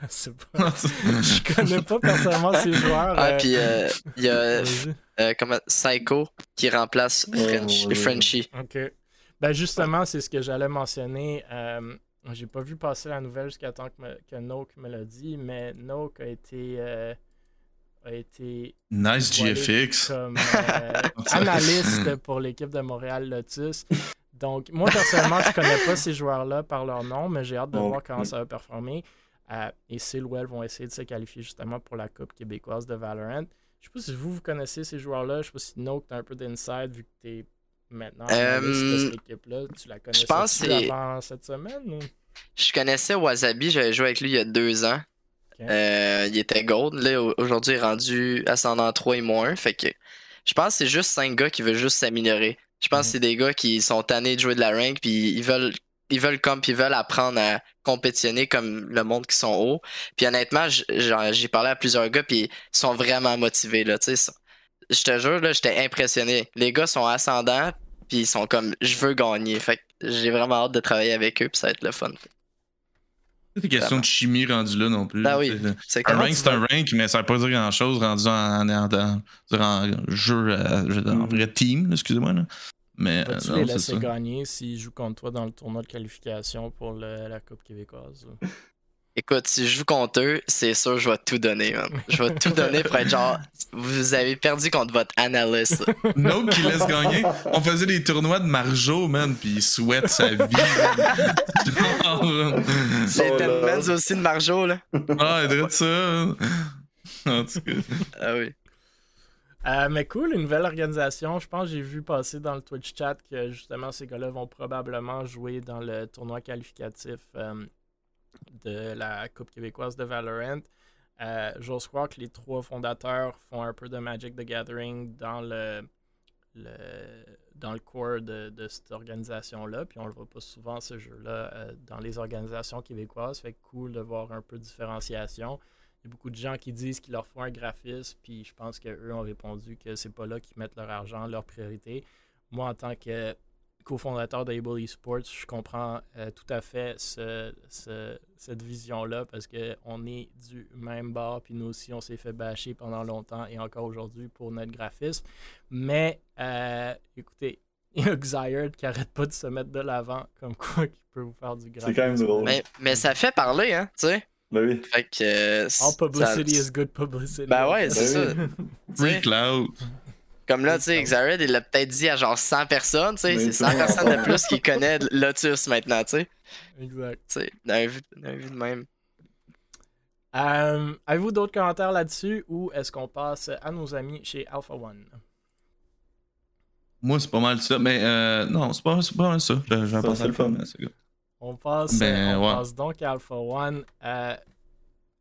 sais pas. Je connais pas personnellement ces (laughs) joueurs. Ah, euh, puis euh, il y a euh, Psycho qui remplace Ouais, French- ouais. Frenchie. OK. Ben justement, c'est ce que j'allais mentionner. Euh, J'ai pas vu passer la nouvelle jusqu'à temps que, me- que Noak me l'a dit, mais Noak a été, euh, a été Nice GFX. comme (laughs) euh, analyste pour l'équipe de Montréal Lotus. Donc, moi, personnellement, je connais pas ces joueurs-là par leur nom, mais j'ai hâte de voir comment ça va performer. Euh, et Silwell vont essayer de se qualifier justement pour la Coupe québécoise de Valorant. Je sais pas si vous, vous connaissez ces joueurs-là. Je sais pas si Noak, t'as un peu d'inside vu que t'es maintenant analyste de Euh, cette équipe-là. Tu la connais pense c'est- avant cette semaine ou? Je connaissais Wasabi, j'avais joué avec lui il y a deux ans. Euh, il était gold. Là, au- aujourd'hui, il est rendu ascendant 3 et moins. Fait que je pense que c'est juste 5 gars qui veulent juste s'améliorer. Je pense que Mhm. c'est des gars qui sont tannés de jouer de la rank, puis ils veulent, ils veulent comme, ils veulent apprendre à compétitionner comme le monde qui sont hauts. Puis honnêtement, j'ai parlé à plusieurs gars, puis ils sont vraiment motivés. Là, tu sais, je te jure, là, j'étais impressionné. Les gars sont ascendants, puis ils sont comme, je veux gagner. Fait que j'ai vraiment hâte de travailler avec eux, puis ça va être le fun. C'est une question de chimie rendue là non plus. Ben oui. Un rank, tu c'est un rank, mais ça veut pas dire grand chose rendu en, en, en, en- en jeu, euh, en Mhm. vrai team, excusez-moi. Là. Mais euh, non, les laisser gagner s'ils jouent contre toi dans le tournoi de qualification pour le- la Coupe québécoise? Écoute, si je joue contre eux, c'est sûr, je vais tout donner, man. Je vais tout donner pour être genre, vous avez perdu contre votre analyste. Note qui laisse gagner. On faisait des tournois de Marjo, man, puis il souhaite sa vie. man. Genre, C'est Oh. Deadmans aussi de Marjo, là. ah, il dirait ça. En tout cas. Ah oui. Euh, mais cool, une nouvelle organisation. Je pense que j'ai vu passer dans le Twitch chat que justement ces gars-là vont probablement jouer dans le tournoi qualificatif euh, de la Coupe québécoise de Valorant. Euh, J'ose croire que les trois fondateurs font un peu de Magic the Gathering dans le, dans le core de, cette organisation-là. Puis on le voit pas souvent, ce jeu-là, euh, dans les organisations québécoises. Fait cool de voir un peu de différenciation. Il y a beaucoup de gens qui disent qu'il leur faut un graphiste, puis je pense qu'eux ont répondu que c'est pas là qu'ils mettent leur argent, leur priorité. Moi, en tant que cofondateur d'Able Esports, je comprends euh, tout à fait ce- ce- cette vision-là parce qu'on est du même bord, puis nous aussi, on s'est fait bâcher pendant longtemps et encore aujourd'hui pour notre graphisme. Mais euh, écoutez, (laughs) il y a Xyred qui arrête pas de se mettre de l'avant, comme quoi qui peut vous faire du graphisme. C'est quand même drôle. Mais, mais ça fait parler, hein, tu sais. Ben oui. Fait que. euh, All publicity ça- is good publicity. Ben ouais, c'est ça. Ben Tu Free Cloud. Comme là, tu sais, Xared, il l'a peut-être dit à genre 100 personnes, tu sais. C'est tout 100 le monde personnes de plus qui connaissent Lotus maintenant, tu sais. exact. Tu sais, d'un vu, de même. Euh, Avez-vous d'autres commentaires là-dessus ou est-ce qu'on passe à nos amis chez Alpha One? Moi, c'est pas mal ça. Mais euh, non, c'est pas, c'est pas mal ça. C'est à le fun. On passe, Ben, on ouais. passe donc à Alpha One. Euh,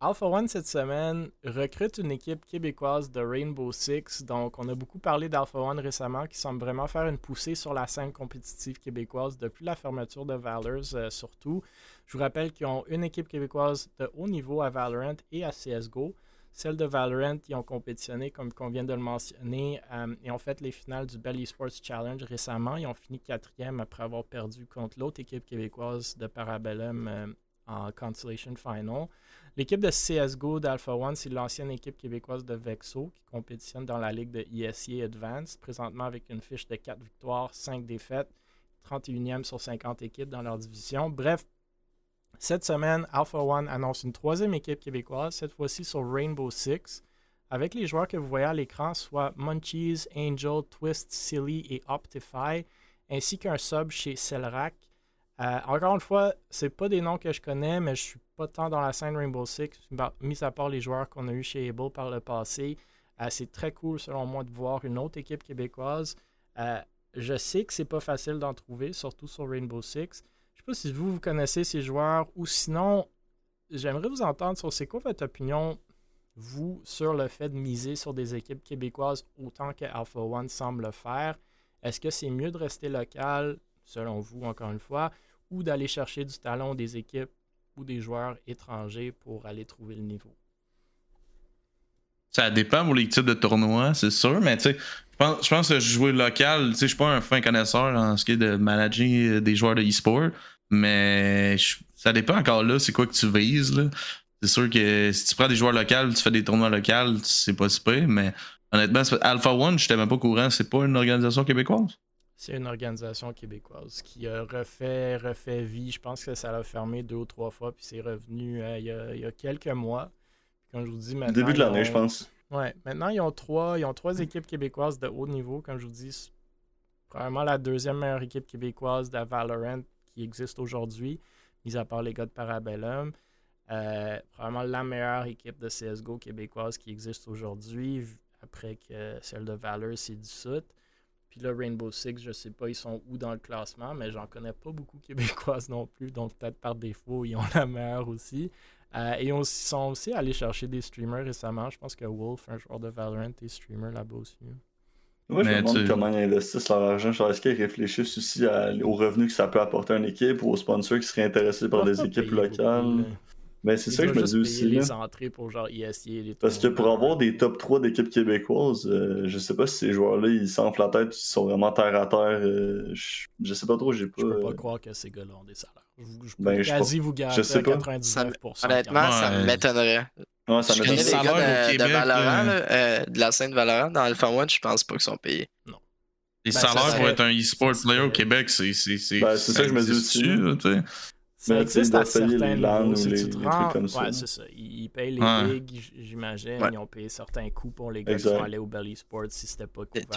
Alpha One cette semaine recrute une équipe québécoise de Rainbow Six. Donc, on a beaucoup parlé d'Alpha One récemment qui semble vraiment faire une poussée sur la scène compétitive québécoise depuis la fermeture de Valors euh, surtout. Je vous rappelle qu'ils ont une équipe québécoise de haut niveau à Valorant et à CSGO. Celle de Valorant, ils ont compétitionné, comme on vient de le mentionner, euh, et ont fait les finales du Bell Esports Challenge récemment. Ils ont fini quatrième après avoir perdu contre l'autre équipe québécoise de Parabellum euh, en Consolation Final. L'équipe de CSGO d'Alpha One, c'est l'ancienne équipe québécoise de Vexo qui compétitionne dans la ligue de ESEA Advanced, présentement avec une fiche de 4 victoires, 5 défaites, 31e sur 50 équipes dans leur division. Bref, cette semaine, Alpha One annonce une troisième équipe québécoise, cette fois-ci sur Rainbow Six, avec les joueurs que vous voyez à l'écran, soit Munchies, Angel, Twist, Silly et Optify, ainsi qu'un sub chez Celrac. Euh, encore une fois, c'est pas des noms que je connais, mais je suis pas tant dans la scène Rainbow Six, bah, mis à part les joueurs qu'on a eu chez Able par le passé. Euh, c'est très cool, selon moi, de voir une autre équipe québécoise. Euh, je sais que c'est pas facile d'en trouver, surtout sur Rainbow Six. Je sais pas si vous, vous connaissez ces joueurs ou sinon, j'aimerais vous entendre sur c'est quoi votre opinion, vous, sur le fait de miser sur des équipes québécoises autant que Alpha One semble le faire. Est-ce que c'est mieux de rester local, selon vous, encore une fois, ou d'aller chercher du talent des équipes ou des joueurs étrangers pour aller trouver le niveau? Ça dépend pour les types de tournois, c'est sûr, mais tu sais, je pense, que jouer local, tu sais, je suis pas un fin connaisseur en ce qui est de manager euh, des joueurs de e-sport, mais ça dépend encore là, c'est quoi que tu vises, là. C'est sûr que si tu prends des joueurs locaux, tu fais des tournois locaux, c'est pas si mais honnêtement, Alpha One, je même pas au courant, c'est pas une organisation québécoise. C'est une organisation québécoise qui a refait, refait vie. Je pense que ça l'a fermé deux ou trois fois, puis c'est revenu euh, il, y a, il y a quelques mois. Puis comme je vous dis maintenant. Début de l'année, ont- je pense. Ouais, maintenant ils ont trois, ils ont trois équipes québécoises de haut niveau, comme je vous dis. Probablement la deuxième meilleure équipe québécoise de Valorant qui existe aujourd'hui, mis à part les gars de Parabellum. Euh, probablement la meilleure équipe de CSGO québécoise qui existe aujourd'hui, après que celle de Valor s'est dissoute. Puis là, Rainbow Six, je sais pas, ils sont où dans le classement, mais j'en connais pas beaucoup (laughs) québécoises non plus, donc peut-être par défaut, ils ont (laughs) la meilleure aussi. Euh, et on- ils sont aussi allés chercher des streamers récemment. Je pense que Wolf, un joueur de Valorant, est streamer là-bas aussi. Moi, je Mais me demande tu- comment ils investissent leur argent. Est-ce qu'ils réfléchissent aussi à- aux revenus que ça peut apporter à une équipe ou aux sponsors qui seraient intéressés par des équipes locales? beaucoup. Mais c'est ça que je me dis aussi. les là. entrées pour genre ESI et les Parce que pour avoir des top 3 d'équipes québécoises, euh, je sais pas si ces joueurs-là ils s'enflent la tête, ils sont vraiment terre à terre. euh, je, je sais pas trop, j'ai pas. Je peux pas euh, croire que ces gars-là ont des salaires. Je, vous- je peux Ben, je vous garantir sais pas. 99%. Honnêtement, ça m'étonnerait. Ouais, ça Je m'étonne. connais les des salaires au gars de, de Québec, Valorant, là, euh, de la scène Valorant, dans Alpha One, je pense pas qu'ils sont payés. Les Ben, salaires pour être un e-sport player au Québec, c'est. C'est c'est- Ben, c'est ça que je me dis existe-tu, Ça Mais tu sais, existe ils à certains niveaux. ou Si les- tu te rends- comme ça. Ouais, c'est ça. Ils payent les Ouais. ligues, j'imagine. Ouais. Ils ont payé certains coûts pour les gars Exact. qui sont allés au Belly Sports si c'était pas couvert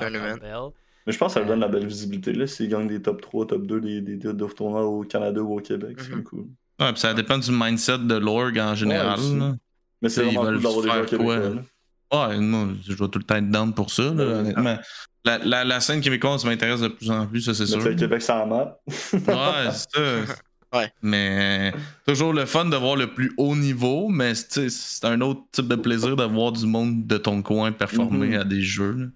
par. Mais je pense que ça leur donne la belle visibilité là, s'ils gagnent des top 3, top 2 des, des, des, des tournois au Canada ou au Québec, c'est Mhm. cool. Ouais, puis ça dépend du mindset de l'org en général. là. Mais c'est Ils vraiment cool d'avoir des québécois. là. Ouais, moi, je dois tout le temps être down pour ça, là, Ouais. honnêtement. La, la, la scène québécoise m'intéresse de plus en plus, ça c'est sûr. Le Québec la map. Ouais, c'est ça. (laughs) Ouais. Mais toujours le fun de voir le plus haut niveau, mais c'est un autre type de plaisir de voir du monde de ton coin performer Mhm. à des jeux.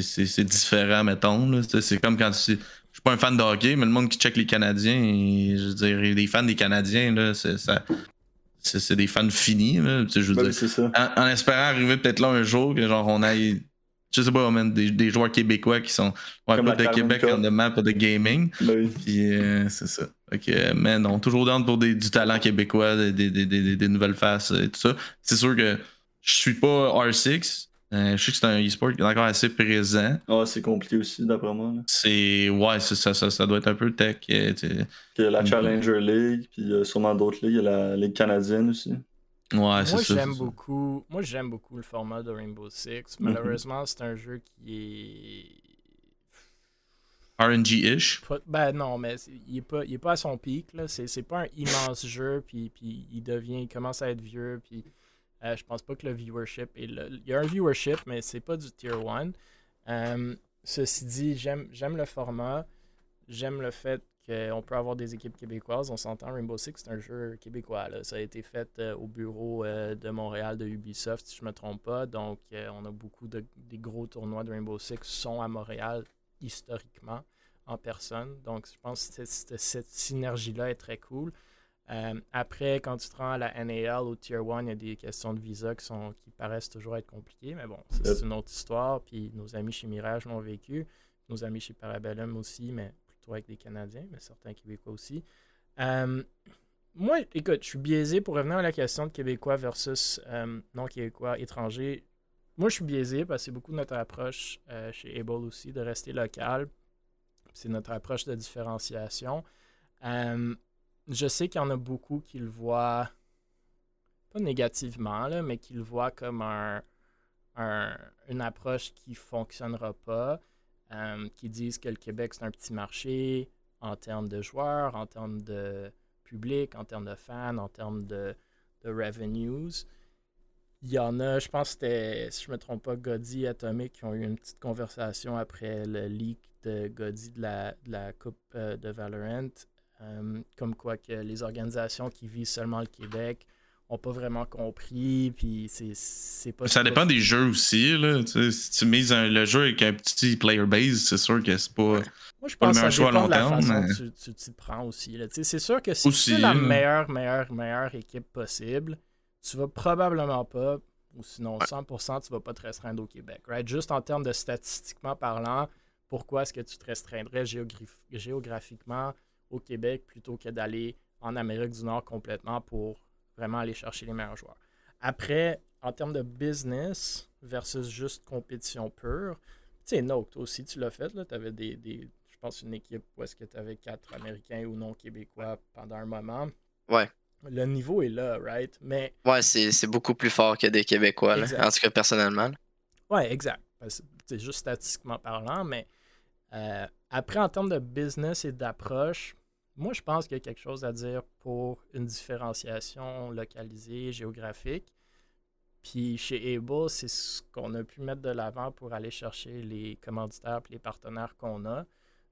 C'est différent, mettons. C'est comme quand tu. Je suis pas un fan de hockey, mais le monde qui check les Canadiens, et, je veux dire, des fans des Canadiens, là, c'est ça- c'est- c'est des fans finis. Là. Je veux Ben dire, ça. en, en espérant arriver peut-être là un jour que genre on aille je sais pas des, des joueurs québécois qui sont ouais, pas de Québec the map pas de gaming Ben oui. puis euh, c'est ça ok mais non toujours down pour des, du talent québécois des, des, des, des, des nouvelles faces et tout ça c'est sûr que je suis pas R6 euh, je sais que c'est un e-sport qui est encore assez présent Ah, c'est compliqué aussi, d'après moi. c'est ouais c'est ça, ça ça doit être un peu tech euh, tu sais. Il y a la. Challenger League, puis euh, sûrement d'autres ligues. Il y a la Ligue canadienne aussi. ouais Moi, c'est ça j'aime c'est ça. beaucoup. Moi, j'aime beaucoup le format de Rainbow Six. Mhm. Malheureusement, c'est un jeu qui est. RNG-ish Ben non, mais il est pas, il est pas à son pic. C'est pas un immense jeu, puis, puis il devient, il commence à être vieux, puis euh, je pense pas que le viewership est là. Il y a un viewership, mais c'est pas du tier 1. Euh, ceci dit, j'aime le format. J'aime le fait qu'on peut avoir des équipes québécoises. On s'entend, Rainbow Six, c'est un jeu québécois. Ça a été fait euh, au bureau euh, de Montréal de Ubisoft, si je me trompe pas. Donc, on a beaucoup de des gros tournois de Rainbow Six sont à Montréal historiquement en personne. Donc, je pense que cette, synergie-là est très cool. Euh, après, quand tu te rends à la NAL au Tier 1, il y a des questions de visa qui, sont, qui paraissent toujours être compliquées, mais bon, c'est une autre histoire. Puis nos amis chez Mirage l'ont vécu, nos amis chez Parabellum aussi, mais plutôt avec des Canadiens, mais certains Québécois aussi. Euh, moi, écoute, je suis biaisé pour revenir à la question de Québécois versus euh, non-Québécois étrangers. Moi, je suis biaisé parce que c'est beaucoup notre approche euh, chez Able aussi de rester local. C'est notre approche de différenciation. Euh, je sais qu'il y en a beaucoup qui le voient, pas négativement, mais qui le voient comme un, un- une approche qui ne fonctionnera pas, euh, qui disent que le Québec, c'est un petit marché en termes de joueurs, en termes de public, en termes de fans, en termes de, de revenues. Il y en a, je pense que c'était, si je me trompe pas, Goddy et Atomic qui ont eu une petite conversation après le leak de Goddy de la, de la Coupe euh, de Valorant. euh, comme quoi que les organisations qui visent seulement le Québec ont pas vraiment compris, puis c'est, c'est pas... Ça dépend des jeux aussi. Là. Tu sais, si tu mises un- le jeu avec un petit player base, c'est sûr que c'est pas. Moi, je pense que meilleur ça choix à long de la terme, façon mais- que tu, t'y prends aussi. C'est sûr que si es la meilleure, meilleure, meilleure équipe possible, tu vas probablement pas, ou sinon 100%, tu vas pas te restreindre au Québec. Right? Juste en termes de statistiquement parlant, pourquoi est-ce que tu te restreindrais géograph- géographiquement au Québec plutôt que d'aller en Amérique du Nord complètement pour vraiment aller chercher les meilleurs joueurs? Après, en termes de business versus juste compétition pure, tu sais, Note, aussi, tu l'as fait. Tu avais des, des- je pense, une équipe où est-ce que tu avais quatre Américains ou non québécois pendant un moment. Ouais. Le niveau est là, right? Mais, Ouais, c'est c'est beaucoup plus fort que des Québécois, là. En tout cas personnellement. ouais, exact. C'est juste statistiquement parlant, mais euh, après, en termes de business et d'approche, moi, je pense qu'il y a quelque chose à dire pour une différenciation localisée, géographique. Puis chez Able, c'est ce qu'on a pu mettre de l'avant pour aller chercher les commanditaires et les partenaires qu'on a.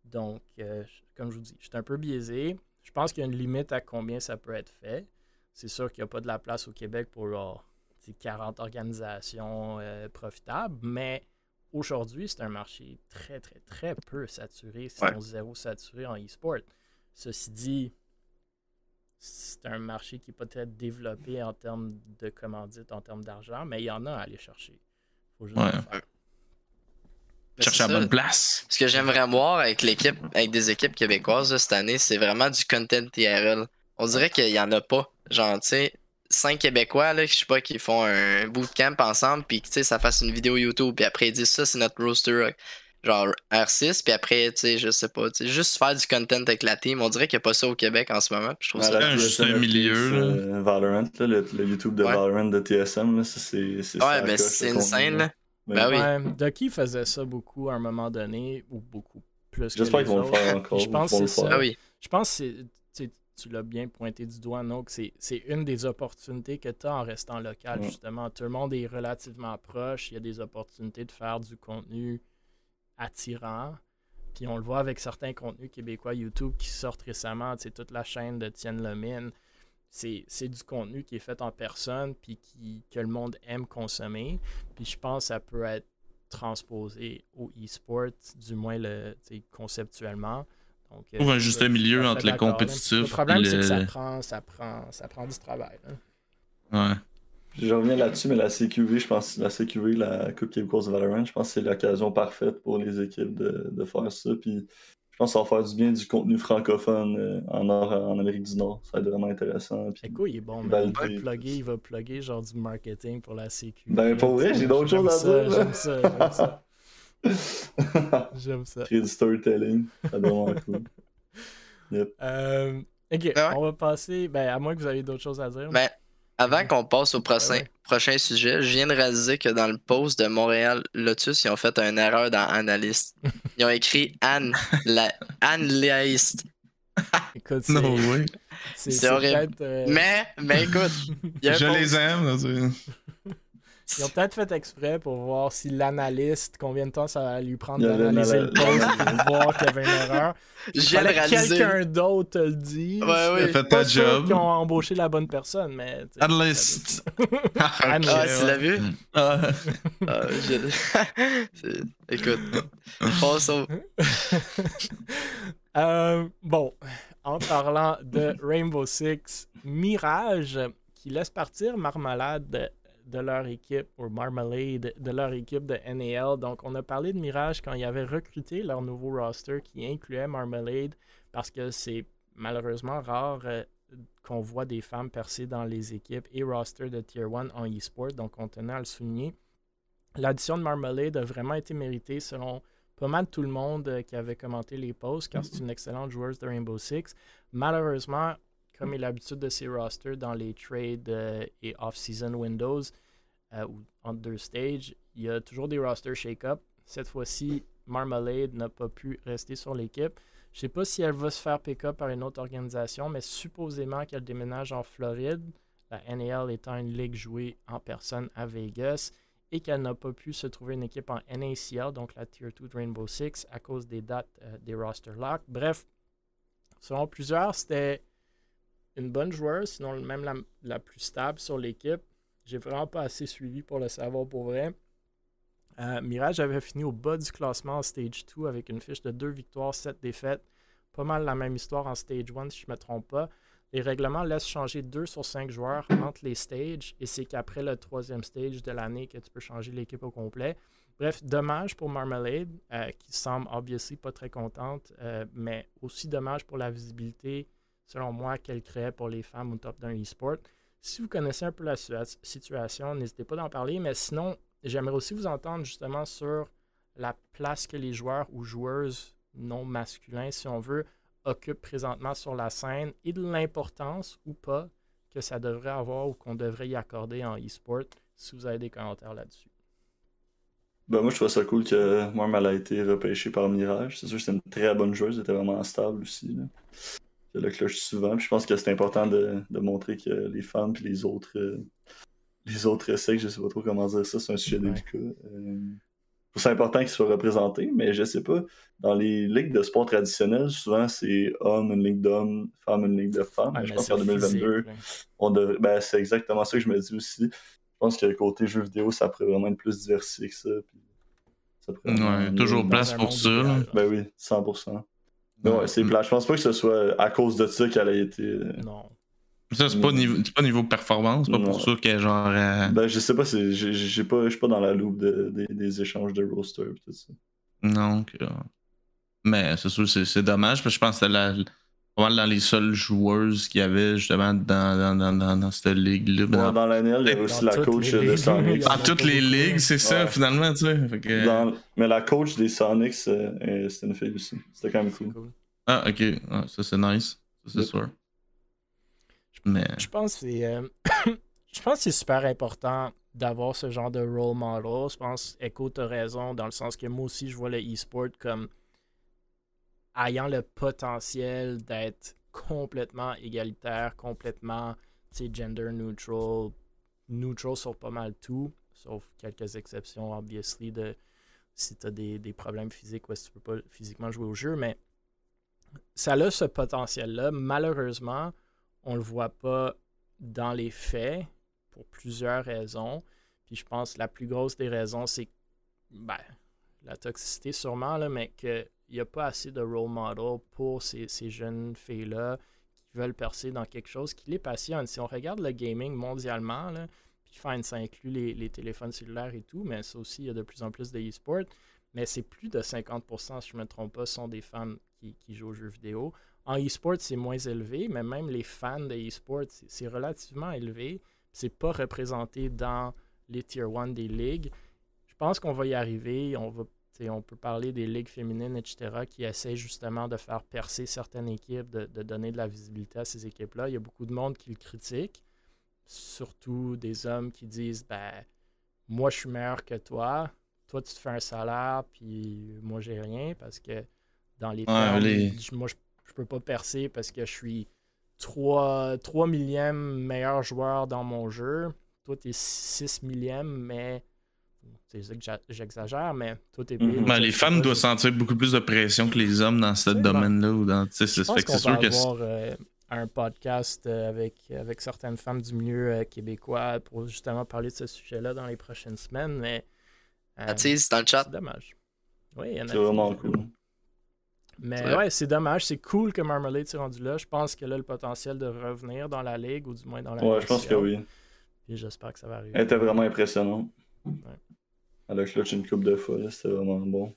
Donc, euh, comme je vous dis, je suis un peu biaisé. Je pense qu'il y a une limite à combien ça peut être fait. C'est sûr qu'il n'y a pas de la place au Québec pour genre, tu sais, 40 organisations euh, profitables, mais aujourd'hui, c'est un marché très, très, très peu saturé, sinon Ouais. zéro saturé en e-sport. Ceci dit, c'est un marché qui est peut-être développé en termes de commandite, en termes d'argent, mais il y en a à aller chercher. Faut juste Ouais. le faire. Mais Chercher la bonne place. Ce que j'aimerais voir avec l'équipe, avec des équipes québécoises là, cette année, c'est vraiment du content IRL. On dirait qu'il y en a pas. Genre, tu sais, cinq Québécois, là, je sais pas, qui font un bootcamp ensemble, puis que, tu sais, ça fasse une vidéo YouTube, puis après ils disent ça, c'est notre roster, genre R6, puis après, tu sais, je sais pas, tu sais, juste faire du content avec la team. On dirait qu'il y a pas ça au Québec en ce moment, puis je trouve Ouais, ça. un juste milieu, là. euh, Valorant, là, le, le YouTube de Ouais. Valorant de TSM, là, ça, c'est Ouais, ben c'est scène, là. Ben oui. Ouais, Ducky faisait ça beaucoup à un moment donné, ou beaucoup plus que J'espère les qu'ils vont le autres. faire encore. Je pense que c'est ça. Ah oui. Je pense que tu l'as bien pointé du doigt, non, que c'est c'est une des opportunités que tu as en restant local, Ouais. justement. Tout le monde est relativement proche, il y a des opportunités de faire du contenu attirant. Puis on le voit avec certains contenus québécois YouTube qui sortent récemment, tu sais, toute la chaîne de Tienne Lemine. C'est c'est du contenu qui est fait en personne, puis qui, que le monde aime consommer. Puis je pense que ça peut être transposé au e-sport, du moins le, conceptuellement. Donc, euh, Trouve un juste milieu entre le compétitif Le problème, et c'est que ça prend, ça, prend, ça prend du travail. là. Ouais. Je reviens là-dessus, mais la CQV, je pense, la CQV, la Coupe québécoise de Valorant, je pense que c'est l'occasion parfaite pour les équipes de, de faire ça. Puis je pense que ça va faire du bien du contenu francophone euh, en, Nord, en Amérique du Nord. Ça va être vraiment intéressant. Puis, Écoute, il est bon, mais Ben, il va plugger, il va plugger genre du marketing pour la sécu. Ben, pour vrai, j'ai d'autres choses à ça, dire. J'aime ça, j'aime ça. J'aime ça. Créer du storytelling, ça va vraiment cool. (laughs) Euh, ok, ouais? on va passer. Ben, à moins que vous ayez d'autres choses à dire. Ben, avant qu'on passe au prochain, Ouais, ouais. prochain sujet, je viens de réaliser que dans le post de Montréal Lotus, ils ont fait une erreur dans Analyst. (laughs) Ils ont écrit Anne, la, Analyst. (laughs) Écoute, c'est No horrible. euh, Mais, mais écoute, il y a un Je post- les aime. Ils ont peut-être fait exprès pour voir si l'analyste, combien de temps ça va lui prendre d'analyser le post pour voir qu'il y avait une erreur. Réaliser. quelqu'un d'autre te le dise. Ouais, oui. Fais ta job. qu'ils ont embauché la bonne personne, mais... Analyst. (laughs) Ah, tu l'as vu? Ah, Ah, je- (laughs) Écoute, passe au. (laughs) Euh, bon, en parlant de Rainbow Six, Mirage qui laisse partir Marmalade de, leur équipe, ou Marmalade de leur équipe de NAL. Donc, on a parlé de Mirage quand ils avaient recruté leur nouveau roster qui incluait Marmalade parce que c'est malheureusement rare euh, qu'on voit des femmes percer dans les équipes et roster de Tier 1 en e-sport. Donc, on tenait à le souligner. L'addition de Marmalade a vraiment été méritée selon pas mal tout le monde euh, qui avait commenté les posts, car c'est une excellente joueuse de Rainbow Six. Malheureusement, comme est l'habitude de ces rosters dans les trades euh, et off-season windows euh, ou entre deux stages, il y a toujours des rosters shake-up. Cette fois-ci, Marmalade n'a pas pu rester sur l'équipe. Je ne sais pas si elle va se faire pick-up par une autre organisation, mais supposément qu'elle déménage en Floride, la NAL étant une ligue jouée en personne à Vegas et qu'elle n'a pas pu se trouver une équipe en NACL, donc la Tier 2 de Rainbow Six, à cause des dates euh, des roster locks. Bref, selon plusieurs, c'était une bonne joueuse, sinon même la, la plus stable sur l'équipe. J'ai vraiment pas assez suivi pour le savoir pour vrai. Euh, Mirage avait fini au bas du classement en Stage 2 avec une fiche de 2 victoires, 7 défaites. Pas mal la même histoire en Stage 1 si je ne me trompe pas. Les règlements laissent changer 2 sur 5 joueurs entre les stages et c'est qu'après le troisième stage de l'année que tu peux changer l'équipe au complet. Bref, dommage pour Marmalade, euh, qui semble obviously pas très contente, euh, mais aussi dommage pour la visibilité, selon moi, qu'elle crée pour les femmes au top d'un e-sport. Si vous connaissez un peu la situa- situation, n'hésitez pas d'en parler, mais sinon, j'aimerais aussi vous entendre justement sur la place que les joueurs ou joueuses non masculins, si on veut, occupent présentement sur la scène et de l'importance ou pas que ça devrait avoir ou qu'on devrait y accorder en e-sport, si vous avez des commentaires là-dessus. Ben, moi, je trouve ça cool que Marmal a été repêché par Mirage. C'est sûr que c'est une très bonne joueuse, elle était vraiment stable aussi. Le cloche souvent. Puis je pense que c'est important de, de montrer que les femmes puis les autres euh, les autres sexes, je sais pas trop comment dire ça, c'est un sujet Ouais. délicat. Euh, trouve ça important qu'ils soient représentés, mais je sais pas. Dans les ligues de sport traditionnelles, souvent c'est homme, une ligue d'hommes, femme, une ligue de femmes. Ouais, Mais je pense c'est qu'en 2022, physique, là. on devrait. Ben, c'est exactement ça que je me dis aussi. Je pense que côté jeux vidéo, ça pourrait vraiment être plus diversifié que ça. puis Ouais, toujours place pour ça. Ben oui, 100%. Mais ouais, c'est Mm. plat. Je pense pas que ce soit à cause de ça qu'elle a été. euh, Non. Ça, c'est pas, niveau, c'est pas niveau performance, c'est pas Non. pour ça que genre. euh, Ben, je sais pas, c'est- j'ai- j'ai pas, je suis pas dans la loupe de- des- des échanges de roster et tout ça. Non, que- mais c'est sûr, c'est, c'est dommage, parce que je pense que la, pas mal dans les seules joueuses qu'il y avait justement dans, dans, dans, dans, dans cette ligue-là. Dans, dans l'ANL, il y a aussi la coach les de. Sonics. Dans toutes les ligues, c'est ça, finalement, tu sais. Fait que- Dans- Mais la coach des Sonics, euh, c'était une fille aussi. C'était quand même cool. cool. Ah, ok, Ah, ça c'est nice. Ça c'est Yep. sûr. Mais. Je pense que c'est euh, (coughs) je pense que c'est super important d'avoir ce genre de role model. Je pense Echo t'as raison dans le sens que moi aussi je vois le e-sport comme ayant le potentiel d'être complètement égalitaire, complètement gender neutral, neutral sur pas mal tout, sauf quelques exceptions, obviously, de si tu as des, des problèmes physiques ou si tu peux pas physiquement jouer au jeu, mais ça a ce potentiel-là. Malheureusement, on le voit pas dans les faits pour plusieurs raisons. Puis je pense que la plus grosse des raisons, c'est ben, la toxicité sûrement, là, mais qu'il n'y a pas assez de role model pour ces, ces jeunes filles-là qui veulent percer dans quelque chose qui les passionne. Si on regarde le gaming mondialement, puis fine, ça inclut les, téléphones cellulaires et tout, mais ça aussi, il y a de plus en plus de e-sport. Mais c'est plus de 50%, si je ne me trompe pas, sont des femmes qui, jouent aux jeux vidéo. En e-sport, c'est moins élevé, mais même les fans de e-sport, c'est c'est relativement élevé. C'est pas représenté dans les tier 1 des ligues. Je pense qu'on va y arriver. On, va, sais, on peut parler des ligues féminines, etc., qui essaient justement de faire percer certaines équipes, de, de donner de la visibilité à ces équipes-là. Il y a beaucoup de monde qui le critique, surtout des hommes qui disent ben, Moi, je suis meilleur que toi. Toi, tu te fais un salaire, puis moi, j'ai rien, parce que dans les Ouais, termes, les- moi, je, je peux pas percer parce que je suis 3, 3 millième meilleur joueur dans mon jeu. Toi, tu es 6 millième, mais. C'est ça que j'exagère, mais toi, t'es payé. Mhm. Ben, les femmes doivent sentir beaucoup plus de pression que les hommes dans ce domaine-là. Ou dans, c'est je pense fait que qu'on c'est va sûr que. avoir euh, un podcast euh, avec, avec certaines femmes du milieu euh, québécois pour justement parler de ce sujet-là dans les prochaines semaines, mais euh, Mathis, dans le chat. c'est dommage. Oui, il y en a C'est vraiment cool. Mais C'est ouais, c'est dommage. C'est cool que Marmalade s'est rendu là. Je pense qu'elle a le potentiel de revenir dans la ligue, ou du moins dans la Ouais, je pense que oui. Puis j'espère que ça va arriver. Elle était vraiment impressionnante. Elle a clutch une coupe de fois, c'était vraiment bon.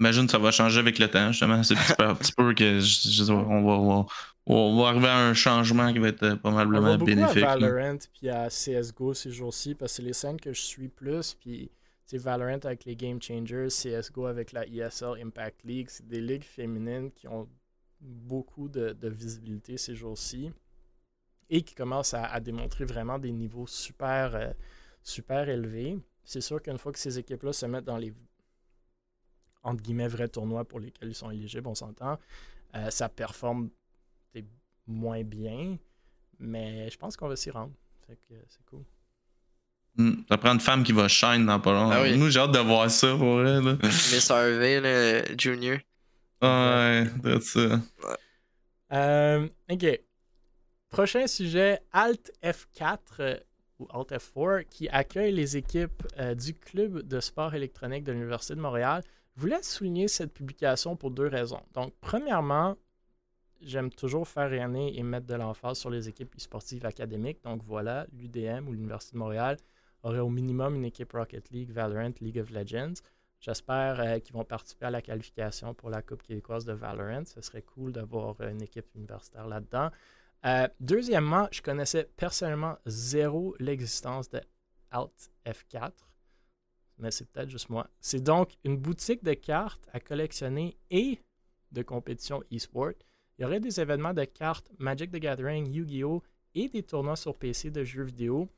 Imagine ça va changer avec le temps, justement. C'est un petit peu, que je, je on, va, on, va, on va arriver à un changement qui va être euh, On probablement va beaucoup bénéfique. à. Valorant puis à CSGO ces jours-ci parce que c'est les scènes que je suis plus. Puis tu sais, Valorant avec les Game Changers, CSGO avec la ESL Impact League, c'est des ligues féminines qui ont beaucoup de, de visibilité ces jours-ci et qui commencent à, à démontrer vraiment des niveaux super, euh, super élevés. C'est sûr qu'une fois que ces équipes-là se mettent dans les entre guillemets vrais tournois pour lesquels ils sont éligibles, on s'entend, euh, ça performe moins bien. Mais je pense qu'on va s'y rendre. Fait que euh, c'est cool. Hmm, Ça prend une femme qui va shine dans pas long. Ah oui. Nous, j'ai hâte de voir ça pour vrai. Là. (laughs) Miss Harvey, là, Junior. Ouais, c'est ça. Euh, ok. Prochain sujet, Alt F4 euh, ou Alt F4 qui accueille les équipes euh, du club de sport électronique de l'Université de Montréal. Je voulais souligner cette publication pour deux raisons. Donc, premièrement, j'aime toujours faire rayonner et mettre de l'emphase sur les équipes sportives académiques. Donc voilà, l'UDM ou l'Université de Montréal aurait au minimum une équipe Rocket League, Valorant, League of Legends. J'espère euh, qu'ils vont participer à la qualification pour la Coupe québécoise de Valorant. Ce serait cool d'avoir euh, une équipe universitaire là-dedans. Euh, deuxièmement, je connaissais personnellement zéro l'existence de Alt F4, mais c'est peut-être juste moi. C'est donc une boutique de cartes à collectionner et de compétition e-sport. Il y aurait des événements de cartes Magic the Gathering, Yu-Gi-Oh! et des tournois sur PC de jeux vidéo.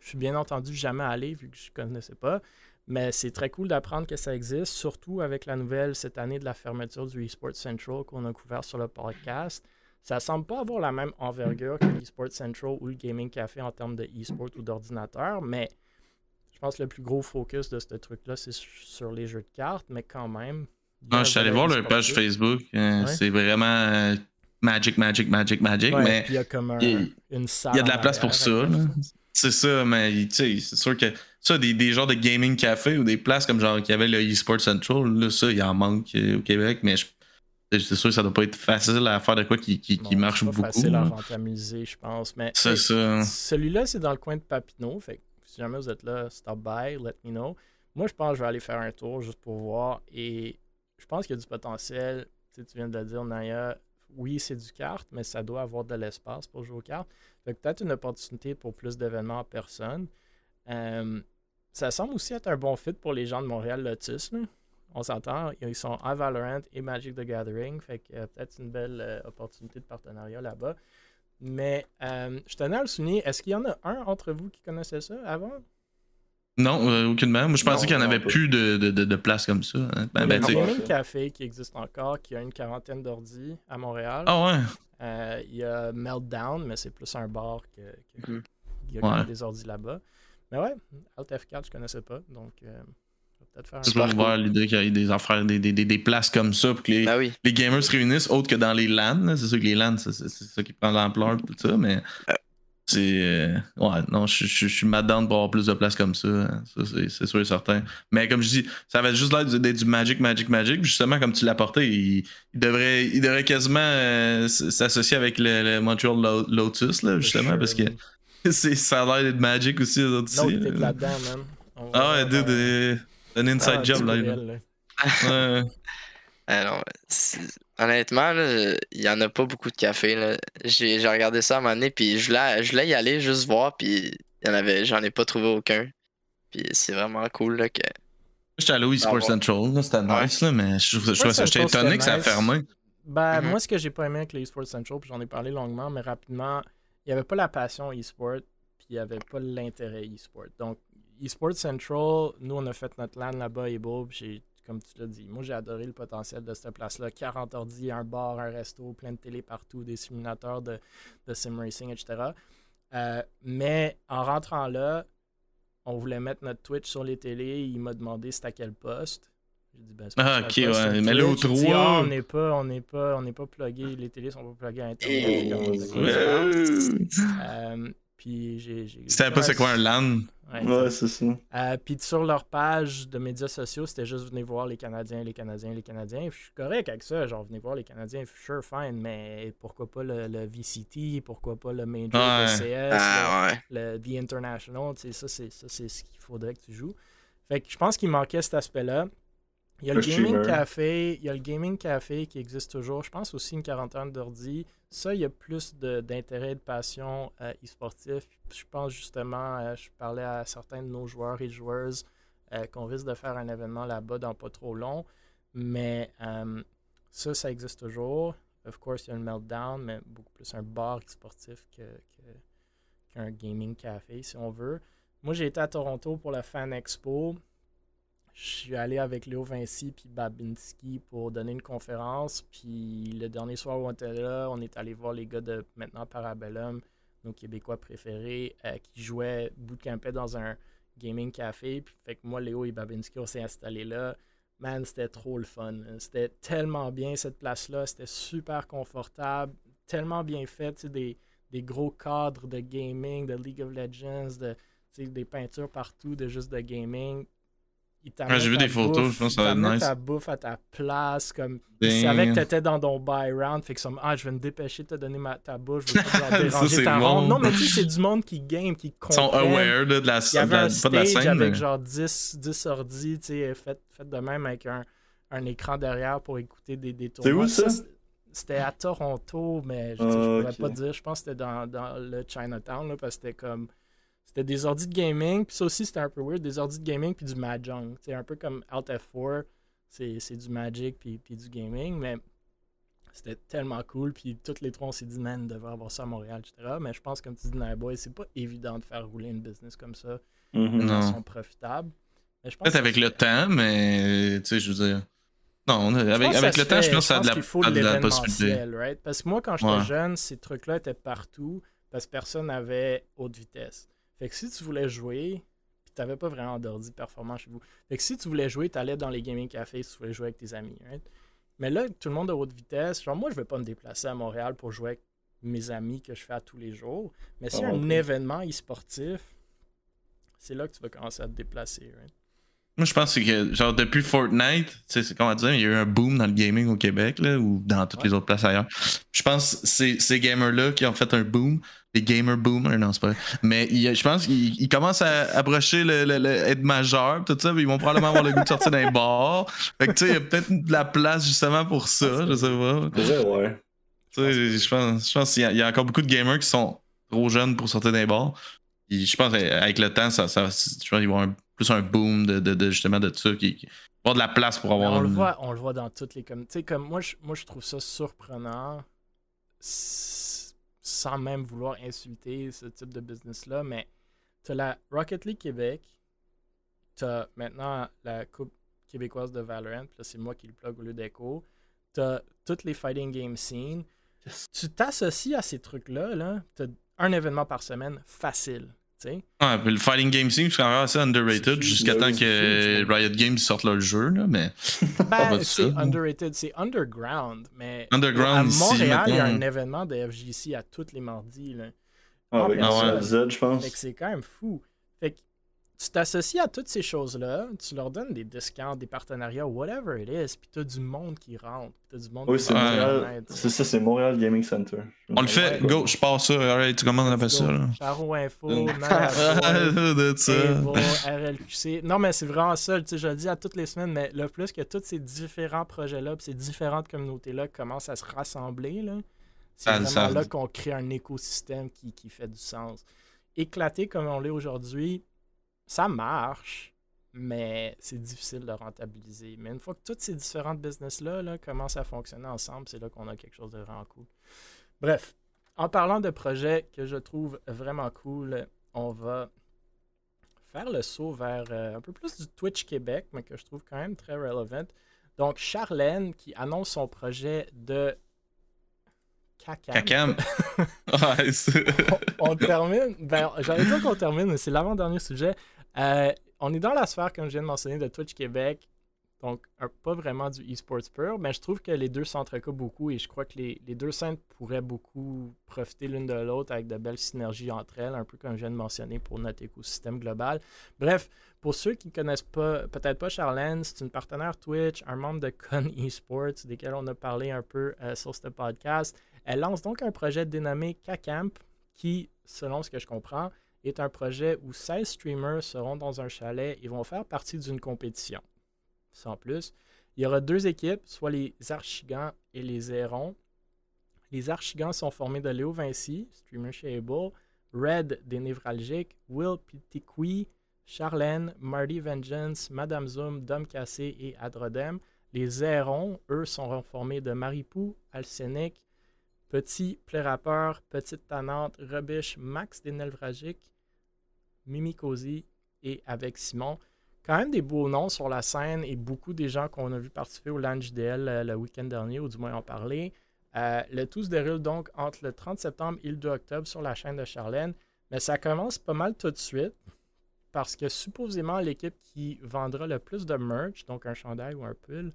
Je suis bien entendu jamais allé vu que je ne connaissais pas. Mais c'est très cool d'apprendre que ça existe, surtout avec la nouvelle cette année de la fermeture du eSports Central qu'on a couvert sur le podcast. Ça semble pas avoir la même envergure que l'eSports Central ou le Gaming Café en termes de e-sport ou d'ordinateur, mais je pense que le plus gros focus de ce truc-là, c'est sur les jeux de cartes, mais quand même. a Ah, je suis allé voir leur page. Facebook. euh, Ouais. C'est vraiment euh, Magic, Magic, Magic, Magic. Ouais, mais il y a comme un- une salle. il y a de la place pour ça. C'est ça, mais tu sais, c'est sûr que ça, des, des genres de gaming café ou des places comme genre qu'il y avait le eSports Central, là, ça, il en manque euh, au Québec, mais je C'est sûr que ça doit pas être facile à faire de quoi qui, qui, qui Non, marche c'est pas beaucoup. facile à rentabiliser, je pense. Mais C'est ça. celui-là, c'est dans le coin de Papineau. Fait que si jamais vous êtes là, stop by, let me know. Moi, je pense que je vais aller faire un tour juste pour voir. Et je pense qu'il y a du potentiel. Tu sais, tu viens de le dire, Naya. Oui, c'est du kart, mais ça doit avoir de l'espace pour jouer aux cartes. Fait que peut-être une opportunité pour plus d'événements en personne. Euh, ça semble aussi être un bon fit pour les gens de Montréal Lotus. là. On s'entend, ils sont à Valorant et Magic the Gathering. Fait que euh, peut-être une belle euh, opportunité de partenariat là-bas. Mais euh, je tenais à le souligner, est-ce qu'il y en a un entre vous qui connaissait ça avant? Non, euh, aucunement. Moi, je pensais qu'il n'y en avait pas. plus de, de, de, de place comme ça. hein. Ben, Il y a ben, sais- Gaming Café qui existe encore, qui a une quarantaine d'ordi à Montréal. Ah ouais. Euh, il y a Meltdown, mais c'est plus un bar que, que- Mhm. il y a Ouais. des ordis là-bas. Mais ouais, Alt F4, je connaissais pas, donc C'est cool. voir l'idée qu'il y ait des affaires, des, des, des, des places comme ça pour que les, Ben oui. les gamers se réunissent autre que dans les LAN. C'est sûr que les LAN, c'est ça qui prend l'ampleur tout ça, mais c'est. euh, ouais, non, je, je, je suis madame pour avoir plus de places comme ça. hein. Ça, c'est- c'est sûr et certain. Mais comme je dis, ça va juste l'air du- d'être du Magic, Magic, Magic. Justement, comme tu l'as porté, il, il devrait, il devrait quasiment euh, s'associer avec le, le Montreal Lo- Lotus, là, justement, parce que (laughs) ça a l'air d'être Magic aussi, autres là. là-dedans, man. On Ah ouais, dude, euh, un inside un job, là. courriel, là. Ouais. (laughs) Alors, honnêtement, là, il y en a pas beaucoup de café. là. J'ai regardé ça à un moment donné, puis je voulais, je voulais y aller juste voir, puis il y en avait, j'en ai pas trouvé aucun. Puis c'est vraiment cool là, que. J'étais allé au eSports Ah. Central, là, c'était Ouais. nice, là, mais je, je, je, j'étais étonné que ça a fermé. Ben, Mhm. moi, ce que j'ai pas aimé avec les eSports Central, puis j'en ai parlé longuement, mais rapidement, il n'y avait pas la passion eSport, puis il n'y avait pas l'intérêt eSport. Donc, eSport Central, nous, on a fait notre LAN là-bas et beau, j'ai, comme tu l'as dit, moi, j'ai adoré le potentiel de cette place-là. 40 ordi, un bar, un resto, plein de télé partout, des simulateurs de, de sim racing, etc. Euh, mais en rentrant là, on voulait mettre notre Twitch sur les télés. Il m'a demandé c'était à quel poste. J'ai dit, ben, c'est Ah, pas ok, un poste ouais. Mais là, au Twitch. Il dit, 3, Ah, on n'est pas, on n'est pas, on n'est pas plugué. Les télés sont pas pluguées à Internet. Et- Comme? Euh, puis j'ai. j'ai- C'était pas c'est quoi un LAN? Ouais, Ouais, c'est ça. euh, puis sur leur page de médias sociaux, c'était juste venez voir les Canadiens, les Canadiens, les Canadiens. Je suis correct avec ça, genre venez voir les Canadiens, sure, fine, mais pourquoi pas le, le VCT, pourquoi pas le Major, Ouais. le CS, Ah ouais. le, le The International, tu sais, ça c'est ça c'est ce qu'il faudrait que tu joues. Fait que je pense qu'il manquait cet aspect-là. Il y a le, Le Gaming streamer. Café, il y a le Gaming Café qui existe toujours. Je pense aussi une quarantaine d'ordi. Ça, il y a plus d'intérêt et de passion euh, e-sportif. Je pense justement, euh, je parlais à certains de nos joueurs et joueuses euh, qu'on risque de faire un événement là-bas dans pas trop long. Mais ça, ça existe toujours. Of course, il y a le Meltdown, mais beaucoup plus un bar sportif que, que- qu'un gaming café, si on veut. Moi, j'ai été à Toronto pour la Fan Expo. Je suis allé avec Léo Vinci puis Babinski pour donner une conférence. Puis le dernier soir où on était là, on est allé voir les gars de maintenant Parabellum, nos Québécois préférés, euh, qui jouaient bootcampaient dans un gaming café. Puis fait que moi, Léo et Babinski, on s'est installés là. Man, c'était trop le fun. C'était tellement bien cette place-là. C'était super confortable, tellement bien fait. Des, des gros cadres de gaming, de League of Legends, de, des peintures partout, de juste de gaming. T'amènent j'ai vu des photos, bouffe, je pense que ça va nice. ta bouffe à ta place. Comme, ils savaient que Damn. t'étais dans ton buy round. Fait que me- ah, je vais me dépêcher de te donner ma, ta bouffe. Je veux pas (laughs) Ça, déranger c'est ta bon. ronde. Non, mais tu sais, c'est du monde qui game, qui Ils sont comprennent. aware de la, Il y avait de la- un pas de la stage scène. avec mais- genre 10, 10 ordi, tu sais, fait, fait de même avec un, un écran derrière pour écouter des, des tournois. où, ça? c'est- C'était à Toronto, mais je, je Ah, pourrais ok. pas dire. Je pense que c'était dans, dans le Chinatown, là, parce que c'était comme. C'était des ordi de gaming, puis ça aussi c'était un peu weird, des ordi de gaming puis du Mahjong. C'est un peu comme Alt F4, c'est c'est du Magic puis, puis du gaming, mais c'était tellement cool. Puis toutes les trois, on s'est dit, man, on devrait avoir ça à Montréal, etc. Mais je pense, comme tu dis, Boy, c'est pas évident de faire rouler une business comme ça Mhm. de Non. façon profitable. Peut-être avec le temps, mais tu sais, je veux dire. Non, avec, le temps, je pense que ça a de la, faut de la possibilité. right? Parce que moi, quand j'étais Ouais. jeune, ces trucs-là étaient partout parce que personne n'avait haute vitesse. Fait que si tu voulais jouer, puis t'avais pas vraiment d'ordi performant chez vous. Fait que si tu voulais jouer, t'allais dans les gaming cafés si tu voulais jouer avec tes amis, right? Mais là, tout le monde a haute vitesse. Genre, moi, je vais pas me déplacer à Montréal pour jouer avec mes amis que je fais à tous les jours. Mais s'il y a Ah, un événement e-sportif, c'est là que tu vas commencer à te déplacer, right? Moi, je pense que, genre, depuis Fortnite, tu sais, c'est comment dire, il y a eu un boom dans le gaming au Québec, là, ou dans toutes les autres places ailleurs. Je pense que c'est ces gamers-là qui ont fait un boom. Les gamer boomers, non, c'est pas vrai. Mais il je pense qu'ils ils commencent à approcher le, le- le- être majeur, tout ça, puis ils vont probablement avoir le goût de sortir d'un bar. Fait que, tu sais, il y a peut-être de la place justement pour ça, je sais pas. Vrai, ouais. Tu sais, je pense, je pense qu'il y, a- il y a encore beaucoup de gamers qui sont trop jeunes pour sortir d'un bar. Puis je pense qu'avec le temps, ça, ça, je pense qu'ils vont avoir un- plus un boom de, de, de- justement de ça, qui, avoir de la place pour Mais avoir on, le voit, on le voit dans toutes les communautés. Tu sais, comme moi, je, moi, je trouve ça surprenant, sans même vouloir insulter ce type de business-là, mais tu as la Rocket League Québec, tu as maintenant la Coupe québécoise de Valorant, puis là, c'est moi qui le plug au lieu d'Echo. Tu as toutes les fighting game scenes. Yes. Tu t'associes à ces trucs-là, là, tu as un événement par semaine facile. Ouais, puis le fighting game scene, c'est quand même assez underrated jusqu'à temps que Riot Games sorte leur jeu, là, mais. (laughs) Ben, c'est underrated, c'est underground, mais Underground à ici, Montréal, il y a un événement de FGC à tous les mardis. Là. Ah, avec Ah. Z, je pense. Fait que c'est quand même fou. Fait que tu t'associes à toutes ces choses-là, tu leur donnes des discounts, des partenariats, whatever it is, puis t'as du monde qui rentre, puis t'as du monde Oui, qui c'est va Montréal. reconnaître. C'est ça, c'est Montréal Gaming Center. On le fait, Ouais. go, je pars ça, alright, comment on appelle ça, là? Charo Info. Evo, (laughs) RLQC. Non, mais c'est vraiment ça. tu sais, Je le dis à toutes les semaines, mais le plus que tous ces différents projets-là, puis ces différentes communautés-là commencent à se rassembler, là, c'est Ça- vraiment ça- là qu'on crée un écosystème qui, qui fait du sens. Éclaté comme on l'est aujourd'hui, ça marche, mais c'est difficile de rentabiliser. Mais une fois que toutes ces différentes business-là là, commencent à fonctionner ensemble, c'est là qu'on a quelque chose de vraiment cool. Bref, en parlant de projets que je trouve vraiment cool, on va faire le saut vers euh, un peu plus du Twitch Québec, mais que je trouve quand même très relevant. Donc, Charlène qui annonce son projet de Cacam. (laughs) (laughs) C'est. on termine. Ben, j'allais dire qu'on termine, mais c'est l'avant-dernier sujet. Euh, on est dans la sphère, comme je viens de mentionner, de Twitch Québec. Donc, pas vraiment du e-sports pur, mais je trouve que les deux s'entrecoupent beaucoup et je crois que les, deux scènes pourraient beaucoup profiter l'une de l'autre avec de belles synergies entre elles, un peu comme je viens de mentionner pour notre écosystème global. Bref, pour ceux qui ne connaissent peut-être pas Charlène, c'est une partenaire Twitch, un membre de Con (laughs) Esports, desquels on a parlé un peu euh, sur ce podcast. Elle lance donc un projet dénommé K-Camp qui, selon ce que je comprends, est un projet où 16 streamers seront dans un chalet et vont faire partie d'une compétition. Sans plus, il y aura deux équipes, soit les Archigans et les Hérons. Les Archigans sont formés de Léo Vinci, streamer chez Able, Red des Névralgiques, Will Pitiqui, Charlène, Marty Vengeance, Madame Zoom, Dom Cassé et Adrodem. Les Hérons, eux, sont formés de Maripou, Alcénic, Petit Plérapeur, Petite Tanante, Rebiche, Max des Névralgiques, Mimi Cozy et avec Simon. Quand même des beaux noms sur la scène et beaucoup des gens qu'on a vu participer au JDL euh, le week-end dernier, ou du moins en parler. Euh, le tout se déroule donc entre le 30 septembre et le 2 octobre sur la chaîne de Charlène. Mais ça commence pas mal tout de suite parce que supposément l'équipe qui vendra le plus de merch, donc un chandail ou un pull,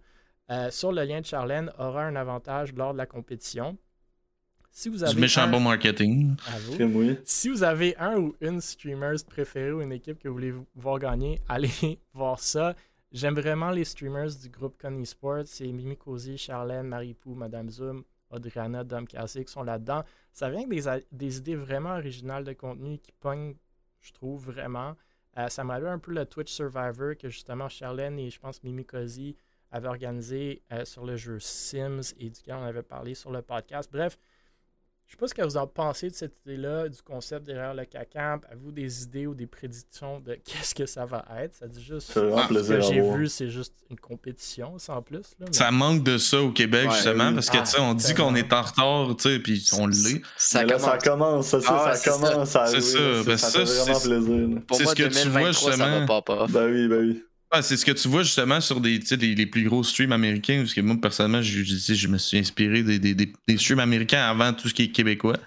euh, sur le lien de Charlène aura un avantage lors de la compétition. Si vous avez Du méchant un- bon marketing. à vous. Si vous avez un ou une streamer préférée ou une équipe que vous voulez voir gagner, (laughs) allez voir ça. J'aime vraiment les streamers du groupe Con Esports. C'est Mimi Cozy, Charlène, Maripou, Madame Zoom, Audriana, Dom Cassé qui sont là-dedans. Ça vient avec des, idées vraiment originales de contenu qui pognent, je trouve, vraiment. Euh, ça m'a rappelé un peu le Twitch Survivor que justement Charlène et je pense Mimi Cozy avaient organisé euh, sur le jeu Sims et duquel on avait parlé sur le podcast. Bref, je sais pas ce que vous en pensez de cette idée-là, du concept derrière le CACAMP. Avez-vous des idées ou des prédictions de (laughs) qu'est-ce que ça va être? Ça dit juste. Ça Ah, Ce que j'ai vu, c'est juste une compétition, sans plus. Là, mais- Ça manque de ça au Québec, Ouais, justement, oui. parce que, Ah, tu sais, on dit qu'on est en retard, tu sais, puis on l'est. Ça là, ça commence. ça, ça, Ah ça commence à C'est arriver, ça, là, ben ça, ça, fait vraiment plaisir. Pour ce que tu 2023, vois, ça va justement. pas pas. Ben oui, ben oui. Ah, c'est ce que tu vois justement sur des, des- les plus gros streams américains, parce que moi, personnellement, je, je, dis, je me suis inspiré des, des, des, des streams américains avant tout ce qui est québécois.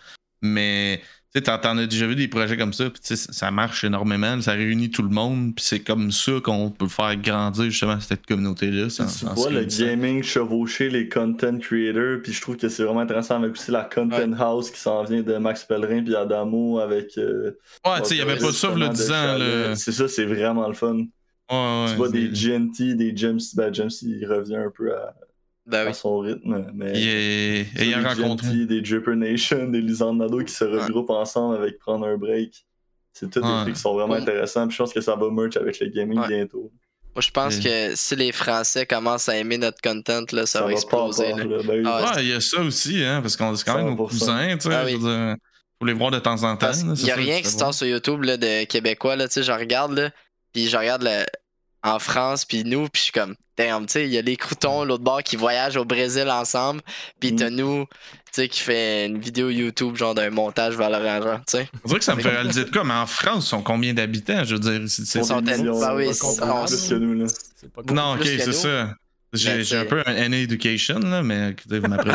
Mais tu t'en as déjà vu des projets comme ça, puis ça- marche énormément, ça réunit tout le monde, puis c'est comme ça qu'on peut faire grandir justement cette communauté-là. Tu, vois le gaming chevaucher les content creators, puis je trouve que c'est vraiment intéressant avec aussi la content house qui s'en vient de Max Pellerin puis Adamo avec. euh, Ouais, tu sais, il y avait pas ça, le justement, de 10 ans. C'est ça, c'est vraiment le fun. Ouais, ouais, tu vois des GNT, des Gems. Ben, Gems, il revient un peu à, Ben à oui. son rythme. Mais Il est- vois ayant des rencontré. GNT, des Dripper Nation, des Lisandro Nado qui se regroupent ensemble avec prendre un break. C'est tous des Ouais. trucs qui sont vraiment Ouais. intéressants. Puis je pense que ça va merch avec le gaming Ouais. bientôt. Moi, je pense que si les Français commencent à aimer notre content, là, ça, va pas exploser. là. là. Ben. Ah, Ouais, il y a ça aussi, hein, parce qu'on est quand même nos 100%. cousins, tu sais. Ah oui. je veux dire, faut les voir de temps en temps. Parce là, qu'il c'est y a rien qui se sort sur YouTube là, de Québécois, là, tu sais, je regarde, là, puis je regarde le- en France, puis nous, puis je suis comme, damn, tu sais, il y a les croutons, l'autre bord, qui voyagent au Brésil ensemble, puis Mm. t'as nous, tu sais, qui fait une vidéo YouTube, genre d'un montage Valorant, genre, tu sais. On dirait que ça me fait réaliser de quoi, mais en France, ils sont combien d'habitants? Je veux dire, c'est- c'est- Ils sont bah oui, plus que nous. Là. C'est pas Non, ok, c'est ça. J'ai j'ai un peu un NA Education, là, mais écoutez, vous m'apprenez.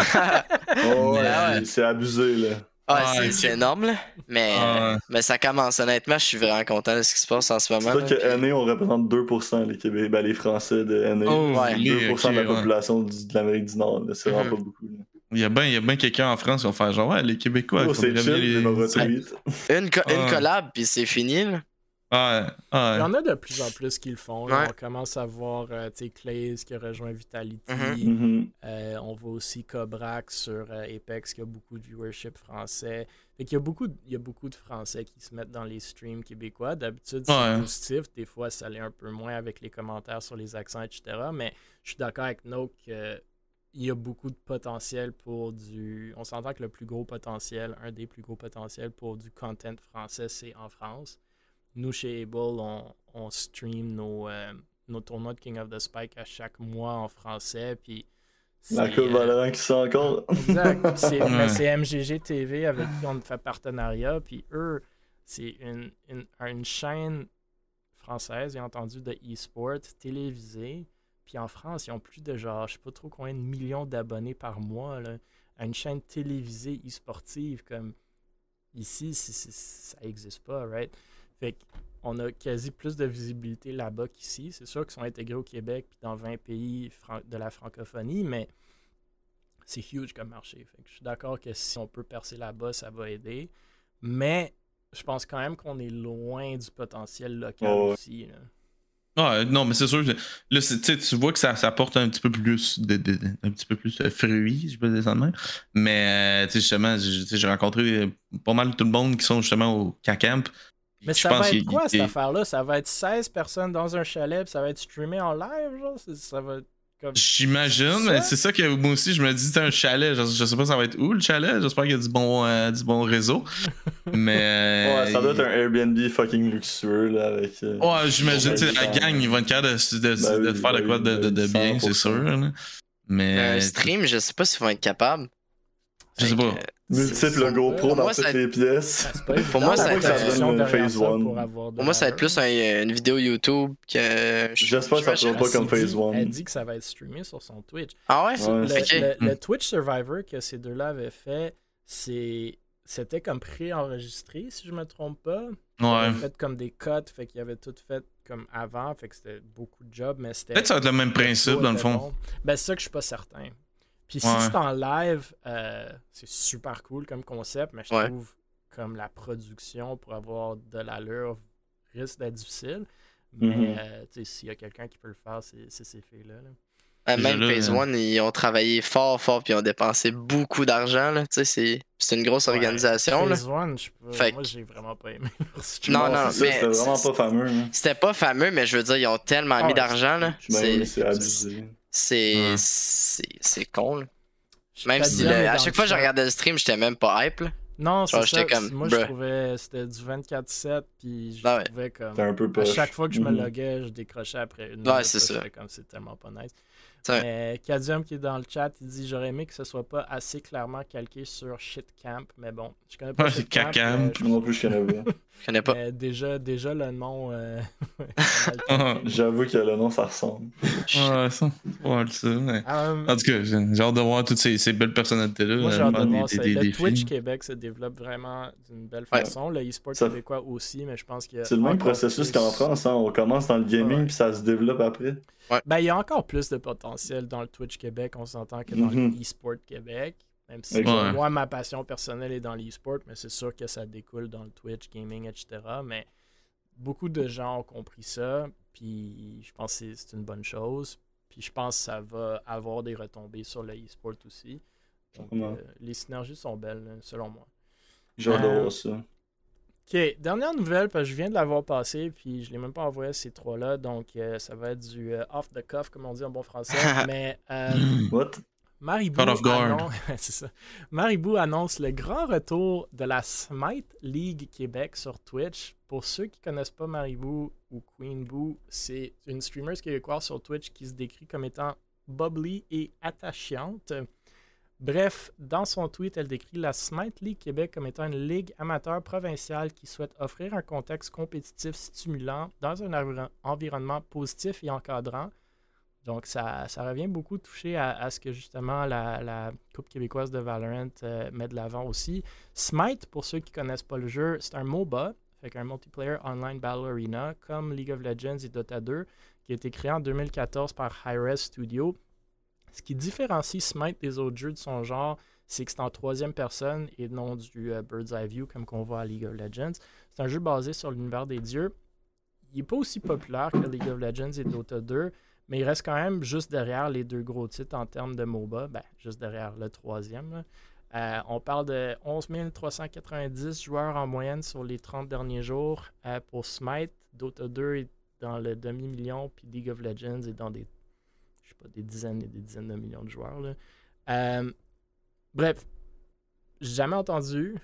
Oh, (laughs) ouais, ouais. c'est abusé, là. Ah, Ah, c'est c'est énorme, là. Mais, Ah. mais ça commence, honnêtement, je suis vraiment content de ce qui se passe en ce C'est moment. sûr là, que puis- NA, on représente 2% les Québécois, ben, les Français de NA. Oh, Ouais. les- 2% de la ouais. population de l'Amérique du Nord. C'est vraiment Mhm. pas beaucoup. là. Il y a bien bien quelqu'un en France qui va faire genre, ouais, les Québécois, Oh, c'est les-. Une, co- une Ah. collab, puis c'est fini, là. Ouais, Il y en a de plus en plus qui le font. Ouais. On commence à voir euh, Claze qui a rejoint Vitality. Mhm. Mhm. Euh, on voit aussi Cobrak sur euh, Apex qui a beaucoup de viewership français. Fait qu'il y a beaucoup, de- il y a beaucoup de Français qui se mettent dans les streams québécois. D'habitude, c'est Ouais. positif. Des fois, ça l'est un peu moins avec les commentaires sur les accents, etc. Mais je suis d'accord avec No qu'il y a beaucoup de potentiel pour du. On s'entend que le plus gros potentiel, un des plus gros potentiels pour du content français, c'est en France. Nous, chez Able, on, on stream nos, euh, nos tournois de King of the Spike à chaque mois en français. Puis La c'est, coupe euh, Valorant qui encore. Exact. (laughs) C'est MGG TV avec qui on fait partenariat. Puis eux, c'est une, une, une chaîne française, j'ai entendu, de e-sport télévisée. Puis en France, ils ont plus de genre, je sais pas trop combien de millions d'abonnés par mois là, à une chaîne télévisée e-sportive. Comme ici, c'est- ça n'existe pas, right? Fait qu'on a quasi plus de visibilité là-bas qu'ici. C'est sûr qu'ils sont intégrés au Québec puis dans 20 pays de la francophonie, mais c'est huge comme marché. Fait que je suis d'accord que si on peut percer là-bas, ça va aider. Mais je pense quand même qu'on est loin du potentiel local Oh, aussi. là. Ouais, non, mais c'est sûr. que- Là, tu vois que ça, ça apporte un petit peu plus de, de- de- un petit peu plus de fruits, je peux dire ça de même. Mais, euh, justement, j'ai rencontré euh, pas mal tout le monde qui sont justement au K-Camp. Mais Je ça pense va être quoi cette affaire-là? Ça va être 16 personnes dans un chalet, puis ça va être streamé en live, genre? Ça va être comme... J'imagine, c'est ça que moi aussi, je me dis, c'est un chalet. Je, je sais pas ça va être où le chalet? J'espère qu'il y a du bon, euh, du bon réseau. (laughs) Mais. Ouais, ça doit être un Airbnb fucking luxueux, là, avec. euh, Ouais, j'imagine, tu sais, la gang, ils vont être capables de, de, de- Ben de oui, faire de ben quoi de, de- de ben oui, bien, c'est 100%. sûr. là. Mais. Un stream, je sais pas s'ils vont être capables. Je sais pas. C'est- GoPro dans toutes les pièces. Pour moi, ça va être, euh, pour moi, ça va plus un- une vidéo YouTube que. J'espère que ça sera pas comme Phase dit- One. Elle dit que ça va être streamé sur son Twitch. Ah ouais? Ouais. Le, Ok. le- le Hmm. Twitch Survivor que ces deux-là avaient fait, c'est c'était comme pré-enregistré, si je me trompe pas. Ils Ouais. avaient fait comme des cuts, fait qu'ils avaient tout fait comme avant, fait que c'était beaucoup de job, mais c'était. Peut-être ça va être le même principe, dans le fond. bon. Ben, c'est ça que je suis pas certain. Puis si Ouais. c'est en live, euh, c'est super cool comme concept, mais je Ouais. trouve comme la production pour avoir de l'allure risque d'être difficile. Mais euh, tu sais, s'il y a quelqu'un qui peut le faire, c'est ces filles-là. là. Euh, Même Phase euh, One, ils ont travaillé fort, fort, puis ils ont dépensé beaucoup d'argent. là. Tu sais, c'est c'est une grosse Ouais, organisation. là. Phase One, je peux- Fait moi j'ai vraiment pas aimé. Non, non, mais C'était vraiment pas fameux. hein. C'était pas fameux, mais je veux dire, ils ont tellement Ah mis ouais, d'argent. là. Ben C'est c'est abusé. C'est Ouais. c'est c'est con. là. Même si à chaque fois que je regardais le stream, j'étais même pas hype. là. Non, c'est ça. comme, Moi, je trouvais c'était du 24-7, puis je Ah ouais. trouvais comme. C'était un peu À chaque fois que je me Mhm. loguais, je décrochais après une Ouais, c'est ça. comme c'est tellement pas nice. Mais Kadium qui est dans le chat, il dit J'aurais aimé que ce soit pas assez clairement calqué sur Shitcamp, mais bon, je connais pas Ouais, c'est Shitcamp. Cacamp. euh, je- Moi non plus, je connais pas. (laughs) Je connais pas. mais déjà, déjà le nom. euh, (laughs) Ouais, (laughs) J'avoue que le nom, ça ressemble. ça. Ouais, ça. ouais. Um, En tout cas, j'ai j'ai hâte de voir toutes ces, ces belles personnalités-là. Moi, j'ai euh, hâte de voir des- ça. des Le. Twitch Québec se développe vraiment d'une belle Ouais. façon. Le e-sport Ça- québécois aussi, mais je pense qu'il y a. C'est le même processus qu'en France. Hein. On commence dans le gaming Ouais. puis ça se développe après. Ben, il y a encore plus de potentiel dans le Twitch Québec, on s'entend, que dans Mhm. le e-sport Québec. Même si moi, ma passion personnelle est dans l'e-sport, mais c'est sûr que ça découle dans le Twitch, gaming, etc. Mais beaucoup de gens ont compris ça. Puis je pense que c'est une bonne chose. Puis je pense que ça va avoir des retombées sur le e-sport aussi. Donc, euh, les synergies sont belles, selon moi. De Euh, ça. Ok, dernière nouvelle, parce que je viens de l'avoir passé, puis je l'ai même pas envoyé à ces trois-là, donc euh, ça va être du euh, off the cuff, comme on dit en bon français. (laughs) mais euh, What? Maribou, annonce... (laughs) c'est ça. Maribou annonce le grand retour de la Smite League Québec sur Twitch. Pour ceux qui connaissent pas Maribou ou Queen Boo, c'est une streamer québécoise sur Twitch qui se décrit comme étant bubbly et attachante. Bref, dans son tweet, elle décrit la Smite League Québec comme étant une ligue amateur provinciale qui souhaite offrir un contexte compétitif stimulant dans un environ- environnement positif et encadrant. Donc, ça, ça revient beaucoup toucher à, ce que justement la, Coupe québécoise de Valorant euh, met de l'avant aussi. Smite, pour ceux qui connaissent pas le jeu, c'est un MOBA, fait un multiplayer online battle arena, comme League of Legends et Dota 2, qui a été créé en 2014 par Hi-Res Studio. Ce qui différencie Smite des autres jeux de son genre, c'est que c'est en troisième personne et non du euh, Bird's Eye View comme qu'on voit à League of Legends. C'est un jeu basé sur l'univers des dieux. Il n'est pas aussi populaire que League of Legends et Dota 2, mais il reste quand même juste derrière les deux gros titres en termes de MOBA. Ben, juste derrière le troisième. Euh, on parle de 11 390 joueurs en moyenne sur les 30 derniers jours euh, pour Smite. Dota 2 est dans le demi-million, puis League of Legends est dans des, je sais pas, des dizaines et des dizaines de millions de joueurs. là. Euh, bref, j'ai jamais entendu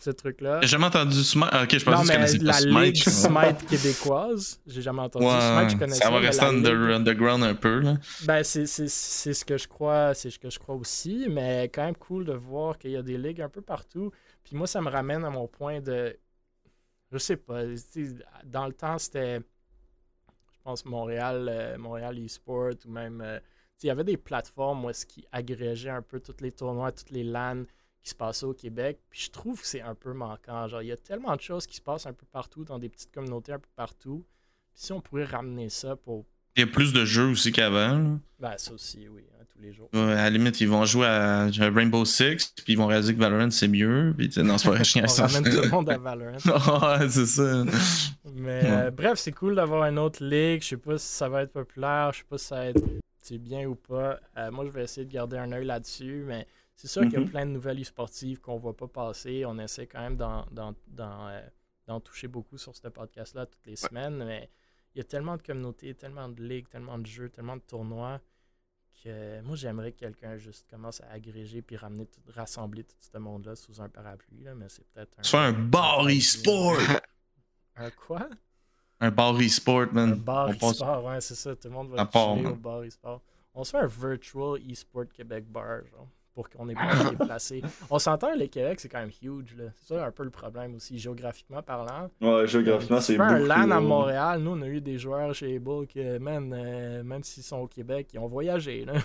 ce truc-là. J'ai jamais entendu Smite. Ah, ok, je que connaissais la pas ligue Smite. Smite québécoise, j'ai jamais entendu. Smite, je Ouais, ça va rester under- underground un peu. Là. Ben, c'est c'est- c'est ce que je crois, c'est ce que je crois aussi, mais quand même cool de voir qu'il y a des ligues un peu partout. Puis moi, ça me ramène à mon point de, je sais pas, dans le temps, c'était, pense, Montréal, euh, Montréal eSport ou même, euh, il y avait des plateformes où est-ce qui agrégeaient un peu tous les tournois, toutes les LAN qui se passaient au Québec. Puis je trouve que c'est un peu manquant. Genre, il y a tellement de choses qui se passent un peu partout, dans des petites communautés un peu partout. Puis si on pourrait ramener ça pour, Il y a plus de jeux aussi qu'avant. ben, ça aussi, oui, hein, tous les jours. Ouais, à la limite, ils vont jouer à Rainbow Six, puis ils vont réaliser que Valorant c'est mieux. Puis non, c'est pas (laughs) On niaise, ça. ramène tout le monde à Valorant. (laughs) ouais, c'est ça. Mais euh, bref, c'est cool d'avoir une autre ligue. Je sais pas si ça va être populaire, je sais pas si ça va être bien ou pas. Euh, moi, je vais essayer de garder un œil là-dessus, mais c'est sûr qu'il y a Mhm. plein de nouvelles e-sportives qu'on voit pas passer. On essaie quand même d'en, euh, toucher beaucoup sur ce podcast-là toutes les semaines, mais il y a tellement de communautés, tellement de ligues, tellement de jeux, tellement de tournois que moi, j'aimerais que quelqu'un juste commence à agréger puis ramener tout, rassembler tout ce monde-là sous un parapluie, là, mais c'est peut-être un... Tu fais un bar e-sport. (laughs) Un quoi? Un bar e-sport, Un man. bar On passe- e-sport, ouais, c'est ça. Tout le monde va man. au bar e-sport. On se fait un virtual e-sport Québec bar, genre, pour qu'on ait pas déplacé. On s'entend, le Québec, c'est quand même huge, là. C'est ça un peu le problème aussi, géographiquement parlant. Ouais, géographiquement, c'est beaucoup. un LAN à euh, Montréal, nous, on a eu des joueurs chez Able que, man, euh, même s'ils sont au Québec, ils ont voyagé, là. (laughs)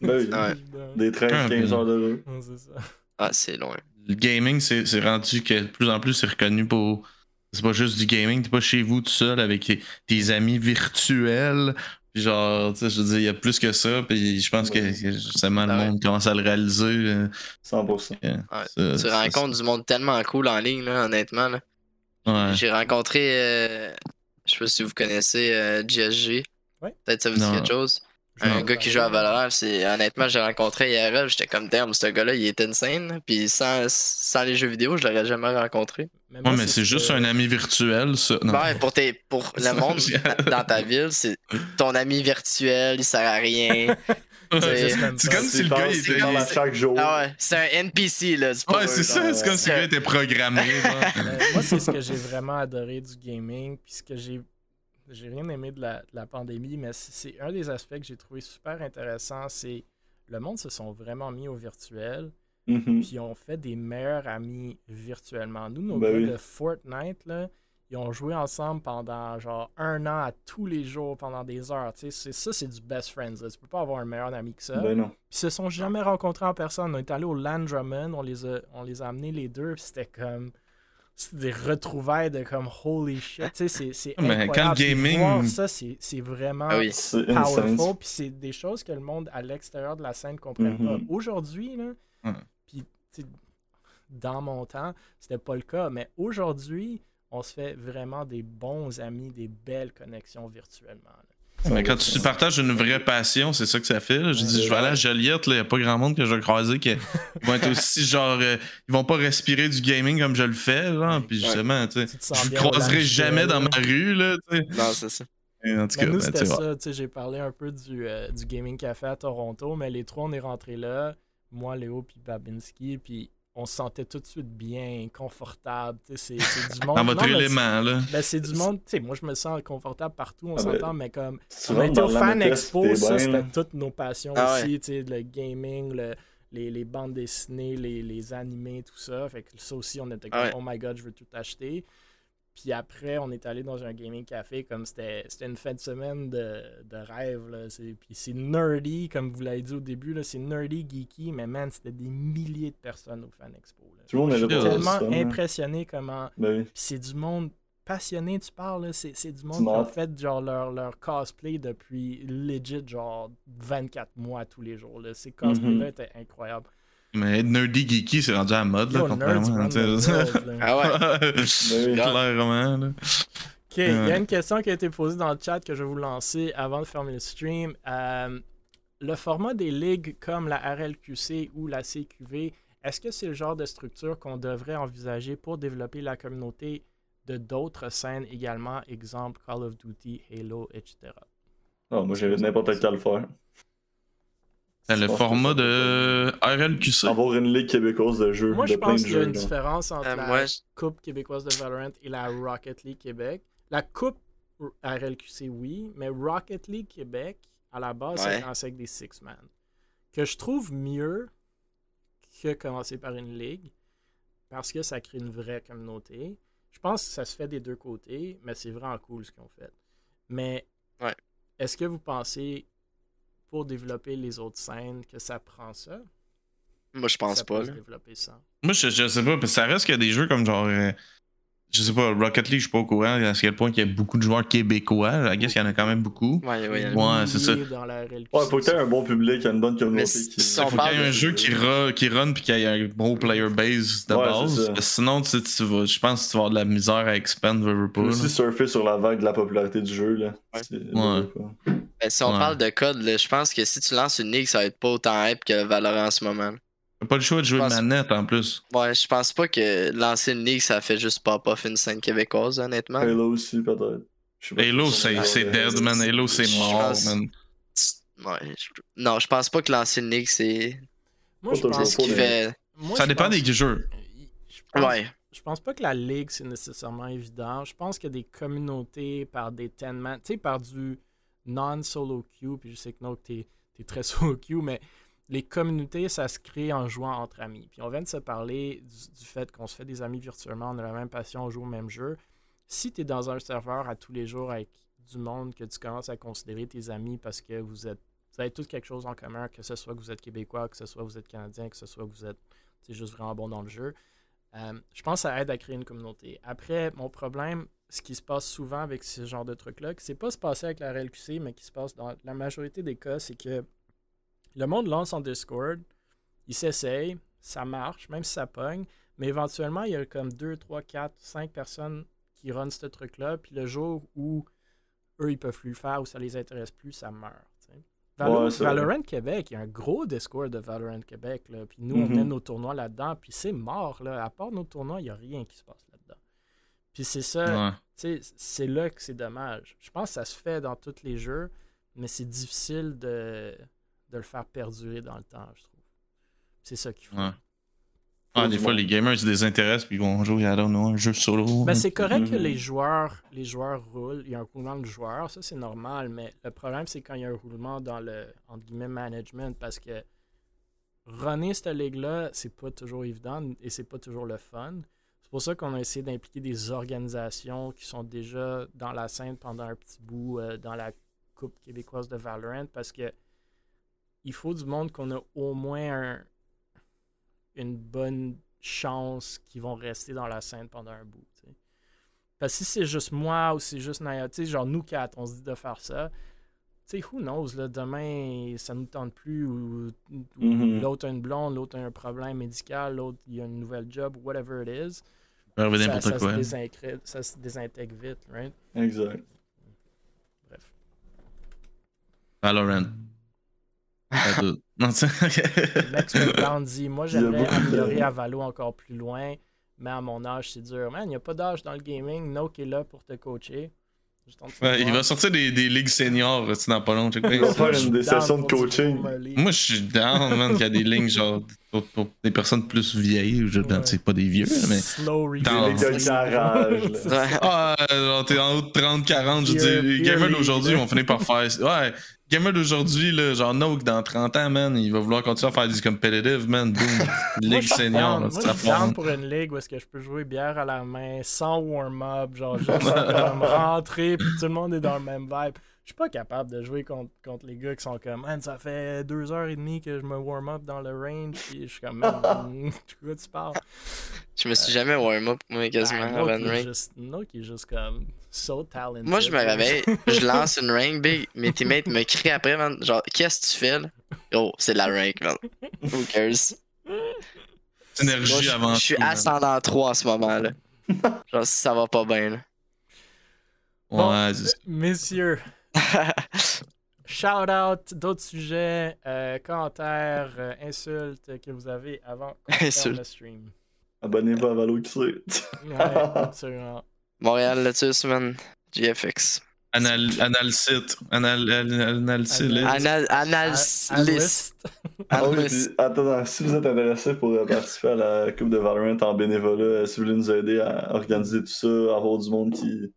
Ben. Ouais. Des 13-15 heures de jeu. C'est ça. Ah, c'est loin. Le gaming, c'est c'est rendu que de plus en plus c'est reconnu pour. C'est pas juste du gaming, t'es pas chez vous tout seul avec tes, tes amis virtuels. Puis genre, tu sais, je veux dire, il y a plus que ça. Puis je pense que Ouais. que justement le Ah ouais. monde commence à le réaliser. euh, 100%. euh, Ouais. ça- Tu ça- rencontres du monde tellement cool en ligne, là, honnêtement. Là. Ouais. J'ai rencontré, euh, je sais pas si vous connaissez euh, GSG. Ouais. Peut-être ça vous dit Non. quelque chose. Non. Un gars qui joue à Valorant, c'est honnêtement, j'ai rencontré IRL, j'étais comme damn, ce gars-là, il est insane. Puis sans, sans les jeux vidéo, je l'aurais jamais rencontré. Moi, Ouais, mais c'est ce juste que- un ami virtuel, ça. Non. Ouais, pour, tes, pour le (laughs) monde dans ta ville, c'est ton ami virtuel, il sert à rien. (laughs) C'est comme si le gars il était. à chaque jour. Ah ouais, c'est un NPC là. Ouais, c'est ça, c'est comme si le gars était programmé. (laughs) moi, c'est ce que j'ai vraiment adoré du gaming. Puis ce que j'ai. J'ai rien aimé de la, de la pandémie, mais c'est c'est un des aspects que j'ai trouvé super intéressant. C'est le monde se sont vraiment mis au virtuel. Mhm. Puis ont fait des meilleurs amis virtuellement. Nous, nos Ben gars oui. de Fortnite, là, ils ont joué ensemble pendant genre un an à tous les jours, pendant des heures. Tu sais, c'est- ça, c'est du best friends. là. Tu peux pas avoir un meilleur ami que ça. Ben non. Puis ils se sont jamais rencontrés en personne. On est allé au Landrummond, on les a, on les a amenés les deux, puis c'était comme. Des retrouvailles de comme holy shit. Tu sais, c'est- c'est Mais incroyable. quand le gaming- voir ça, c'est c'est vraiment Ah oui. Powerful. Puis c'est des choses que le monde à l'extérieur de la scène ne comprenne Mhm. pas. Aujourd'hui, là, dans mon temps, c'était pas le cas. Mais aujourd'hui, on se fait vraiment des bons amis, des belles connexions virtuellement. là. Mais quand tu partages une vraie passion, c'est ça que ça fait. là. Je dis, je vais aller à Joliette, il n'y a pas grand monde que je vais croiser qui (laughs) vont être aussi genre. euh, ils vont pas respirer du gaming comme je le fais, genre. Puis justement, tu sais. Je au croiserai jamais dans ma rue, là, tu sais. Non, c'est ça. En tout cas, nous, ben, c'était ça. tu sais, J'ai parlé un peu du, euh, du Gaming Café à Toronto, mais les trois, on est rentrés là. Moi, Léo, puis Babinski. Puis on se sentait tout de suite bien, confortable. C'est c'est du monde. (laughs) Dans votre Non, élément, là. c'est- ben, c'est du monde. tu sais, Moi, je me sens confortable partout, on Ah, ben, s'entend, mais comme. On était au Fan Expo, ça, c'était toutes nos passions Ah aussi. tu sais, Le gaming, le- les, les bandes dessinées, les, les animés, tout ça. Fait que ça aussi, on était comme, Ah ouais. oh my god, je veux tout acheter. Puis après, on est allé dans un gaming café comme c'était c'était une fin de semaine de, de rêve. Là. C'est- Puis c'est nerdy, comme vous l'avez dit au début, là, c'est nerdy, geeky, mais man, c'était des milliers de personnes au Fan Expo. là. Tout le monde Je suis tellement ça, hein. impressionné comment Ben oui. c'est du monde passionné, tu parles, là. C'est, c'est du monde qui a fait genre leur, leur cosplay depuis legit genre 24 mois tous les jours. Là. Ces cosplays-là Mhm. étaient incroyables. Mais nerdy geeky, c'est rendu à la mode, là, Yo, là. (laughs) Ah ouais. Ben. Clairement, là. Ok, il y a une question qui a été posée dans le chat que je vais vous lancer avant de fermer le stream. Euh, le format des ligues comme la RLQC ou la CQV, est-ce que c'est le genre de structure qu'on devrait envisager pour développer la communauté de d'autres scènes également, exemple Call of Duty, Halo, etc. Ah, moi, j'invite n'importe qui à le faire. C'est le format de RLQC. Avoir une ligue québécoise de jeux. Moi, de je pense qu'il y a une là. différence entre Euh, la moi, je- Coupe québécoise de Valorant et la Rocket League Québec. La Coupe RLQC, oui, mais Rocket League Québec, à la base, Ouais. commençait avec des six-man. Que je trouve mieux que commencer par une ligue, parce que ça crée une vraie communauté. Je pense que ça se fait des deux côtés, mais c'est vraiment cool ce qu'ils ont fait. Mais Ouais. est-ce que vous pensez, pour développer les autres scènes, que ça prend ça? Moi, je pense ça pas. peut se là. développer ça. Moi, je, je sais pas, parce que ça reste qu'il y a des jeux comme genre. euh, je sais pas, Rocket League, je suis pas au courant à quel point il y a beaucoup de joueurs québécois. I guess qu'il y en a quand même beaucoup. Ouais, ouais, y Ouais, c'est ça. Ouais, faut que t'aies un bon public, une bonne communauté. Qui... si on Faut parle qu'il y ait un de- jeu qui, ra- qui run puis qu'il y ait un bon player base de Ouais, base. sinon, tu sais, tu vas, je pense que tu vas avoir de la misère à expand, veux, veux pas. Aussi surfer sur la vague de la popularité du jeu. Là. Ouais. Ben, si on Ouais. parle de code, là, je pense que si tu lances une ligue, ça va être pas autant hype que Valorant en ce moment. là. T'as pas le choix de jouer Je de pense- manette en plus. Ouais, je pense pas que lancer une ligue, ça fait juste pop off une scène québécoise, honnêtement. Halo aussi, peut-être. Halo, c'est dead, man. Halo, c'est mort, pense- man. Ouais, je- Non, je pense pas que lancer une ligue, c'est Moi, je pense c'est ce qui fait. Moi, Ça dépend pense- des jeux. Je pense, Ouais. je pense pas que la ligue, c'est nécessairement évident. Je pense que des communautés par des 10 man, tu sais, par du non-solo queue, puis je sais que non, t'es es très (laughs) solo queue, mais les communautés, ça se crée en jouant entre amis. Puis on vient de se parler du, fait qu'on se fait des amis virtuellement, on a la même passion, on joue au même jeu. Si tu es dans un serveur à tous les jours avec du monde que tu commences à considérer tes amis parce que vous êtes vous avez tous quelque chose en commun, que ce soit que vous êtes québécois, que ce soit que vous êtes canadien, que ce soit que vous êtes juste vraiment bon dans le jeu. Euh, je pense que ça aide à créer une communauté. Après, mon problème, ce qui se passe souvent avec ce genre de trucs-là, qui c'est pas se passer avec la RLQC, mais qui se passe dans la majorité des cas, c'est que le monde lance en Discord, il s'essaye, ça marche, même si ça pogne, mais éventuellement, il y a comme 2, 3, 4, 5 personnes qui run ce truc-là, puis le jour où eux, ils peuvent plus le faire ou ça les intéresse plus, ça meurt. Ouais. Valorant Québec, il y a un gros Discord de Valorant Québec, là, puis nous, on Mhm. mène nos tournois là-dedans, puis c'est mort, là. À part nos tournois, il n'y a rien qui se passe là-dedans. Puis c'est ça, Ouais. tu sais, c'est là que c'est dommage. Je pense que ça se fait dans tous les jeux, mais c'est difficile de, de le faire perdurer dans le temps, je trouve. C'est ça qu'il faut. Ouais. Ah, des fois, les gamers se désintéressent puis ils vont jouer à un jeu solo. Ben, c'est (laughs) correct que les joueurs, les joueurs roulent. Il y a un roulement de joueurs, ça c'est normal, mais le problème c'est quand il y a un roulement dans le entre guillemets management parce que runner cette ligue-là, c'est pas toujours évident et c'est pas toujours le fun. C'est pour ça qu'on a essayé d'impliquer des organisations qui sont déjà dans la scène pendant un petit bout euh, dans la Coupe québécoise de Valorant parce que il faut du monde qu'on a au moins un- une bonne chance qu'ils vont rester dans la scène pendant un bout. Parce que si c'est juste moi ou c'est juste Naya, tu sais, genre nous quatre, on se dit de faire ça. Tu sais, who knows, là, demain, ça nous tente plus, ou, ou Mhm. l'autre a une blonde, l'autre a un problème médical, l'autre, il a une nouvelle job, whatever it is. ça, se quoi. ça se désintègre vite, right? Exact. Bref. Valorant. Pas tout. Non, c'est- Max Brown dit Moi, j'aimerais améliorer à Valo encore plus loin, mais à mon âge, c'est dur. Man, il n'y a pas d'âge dans le gaming. Nook est là pour te coacher. Ouais, il va sortir des, des ligues seniors c'est dans pas long. check Il va faire Je suis une des sessions de coaching. Moi, je suis down, man, qu'il y a des lignes genre pour, pour des personnes plus vieilles. Je, Ouais. C'est pas des vieux, mais. Slow Dans-. (laughs) Ah, genre, t'es en haut de 30, 40, je veux Peer- dire, les peer gamers league, d'aujourd'hui vont finir par faire. Ouais, les gamers d'aujourd'hui, là, genre Noak, dans 30 ans, man, il va vouloir continuer à faire du competitive, man, boom. (laughs) Ligue senior, là, Moi, je pour une ligue où est-ce que je peux jouer bière à la main, sans warm-up, genre (laughs) juste comme rentrer, puis tout le monde est dans le même vibe. Je suis pas capable de jouer contre, contre les gars qui sont comme, man, ça fait deux heures et demie que je me warm-up dans le range, puis je suis comme, man, (laughs) quoi tu parles? Je me suis jamais warm-up, moi, quasiment, Ah, avant Nook une est rank. juste, Nook est juste comme, so talented. Moi, je me réveille, (laughs) je lance une rank big, mes teammates me crient après, man. Genre, qu'est-ce que tu fais, là? Oh, c'est de la rank, man. Who cares? Énergie Moi, je- avant Je suis ascendant 3 en ce moment, là. (laughs) Genre, si ça va pas bien, là. Bon, Ouais, c'est ça. Messieurs, (laughs) shout out, d'autres sujets, euh, commentaires, euh, insultes que vous avez avant qu'on (laughs) le stream. Abonnez-vous à Valo XC. (laughs) Ouais, absolument. Montréal, Lotus, man. GFX. Anal, analsite. Anal, attends, si vous êtes intéressé pour euh, participer à la Coupe de Valorant en bénévolat, si vous voulez nous aider à organiser tout ça, avoir du monde qui,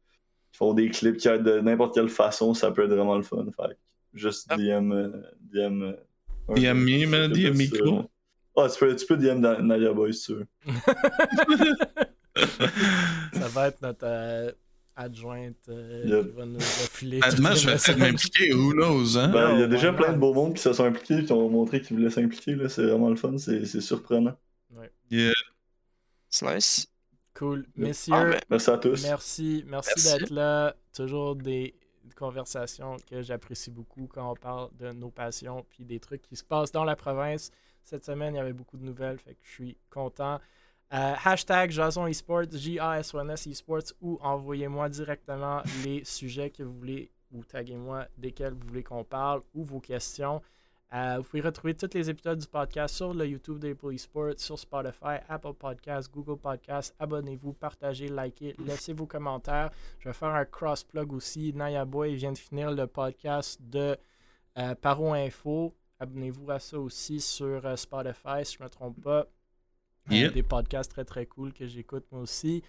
qui font des clips qui aident de n'importe quelle façon, ça peut être vraiment le fun. Fait juste Ah. DM. DM. DM me, man, DM ça. Ah, tu peux, tu peux DM Nadia Boy si tu veux. (laughs) Ça va être notre euh, adjointe euh, Yep. qui va nous refiler. Honnêtement, toutes je vais m'impliquer, who knows, hein? Ben, il y a déjà plein de beaux mondes qui se sont impliqués, qui ont montré qu'ils voulaient s'impliquer. là. C'est vraiment le fun, c'est c'est surprenant. Yeah. C'est nice. Cool. Ah, Messieurs, ben, Merci à tous. merci. Merci, Merci. d'être là. Toujours des conversations que j'apprécie beaucoup quand on parle de nos passions puis des trucs qui se passent dans la province. Cette semaine, il y avait beaucoup de nouvelles, fait que je suis content. Euh, hashtag Jason Esports, J-A-S-O-N-S Esports, ou envoyez-moi directement les sujets que vous voulez, ou taguez-moi desquels vous voulez qu'on parle, ou vos questions. Euh, vous pouvez retrouver tous les épisodes du podcast sur le YouTube d'Apple Esports, sur Spotify, Apple Podcasts, Google Podcasts. Abonnez-vous, partagez, likez, laissez vos commentaires. Je vais faire un cross-plug aussi. Naya Boy vient de finir le podcast de euh, Paro Info. Abonnez-vous à ça aussi sur euh, Spotify, si je ne me trompe pas. Euh, Yep. des podcasts très très cool que j'écoute moi aussi.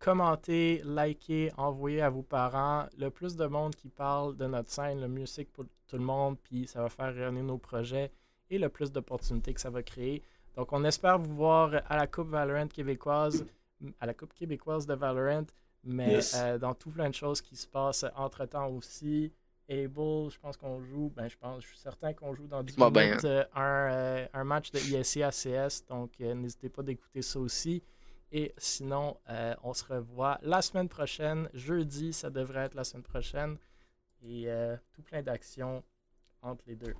Euh, commentez, likez, envoyez à vos parents. Le plus de monde qui parle de notre scène, le mieux c'est pour tout le monde, puis ça va faire rayonner nos projets et le plus d'opportunités que ça va créer. Donc, on espère vous voir à la Coupe Valorant québécoise, à la Coupe québécoise de Valorant, mais Yes. euh, dans tout plein de choses qui se passent entre-temps aussi. Able, je pense qu'on joue, ben je pense, je suis certain qu'on joue dans 10 Bon, ben, minutes euh, un, euh, un match de ISC ACS, donc euh, n'hésitez pas d'écouter ça aussi. Et sinon, euh, on se revoit la semaine prochaine, jeudi, ça devrait être la semaine prochaine, et euh, tout plein d'actions entre les deux.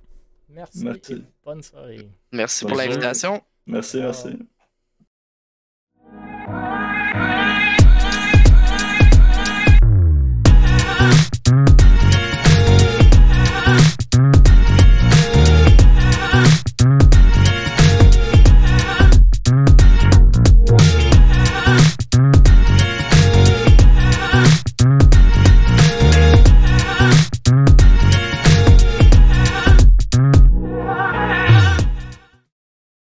Merci, Merci. et bonne soirée. Merci Bonne pour l'invitation. Merci, merci. Ciao.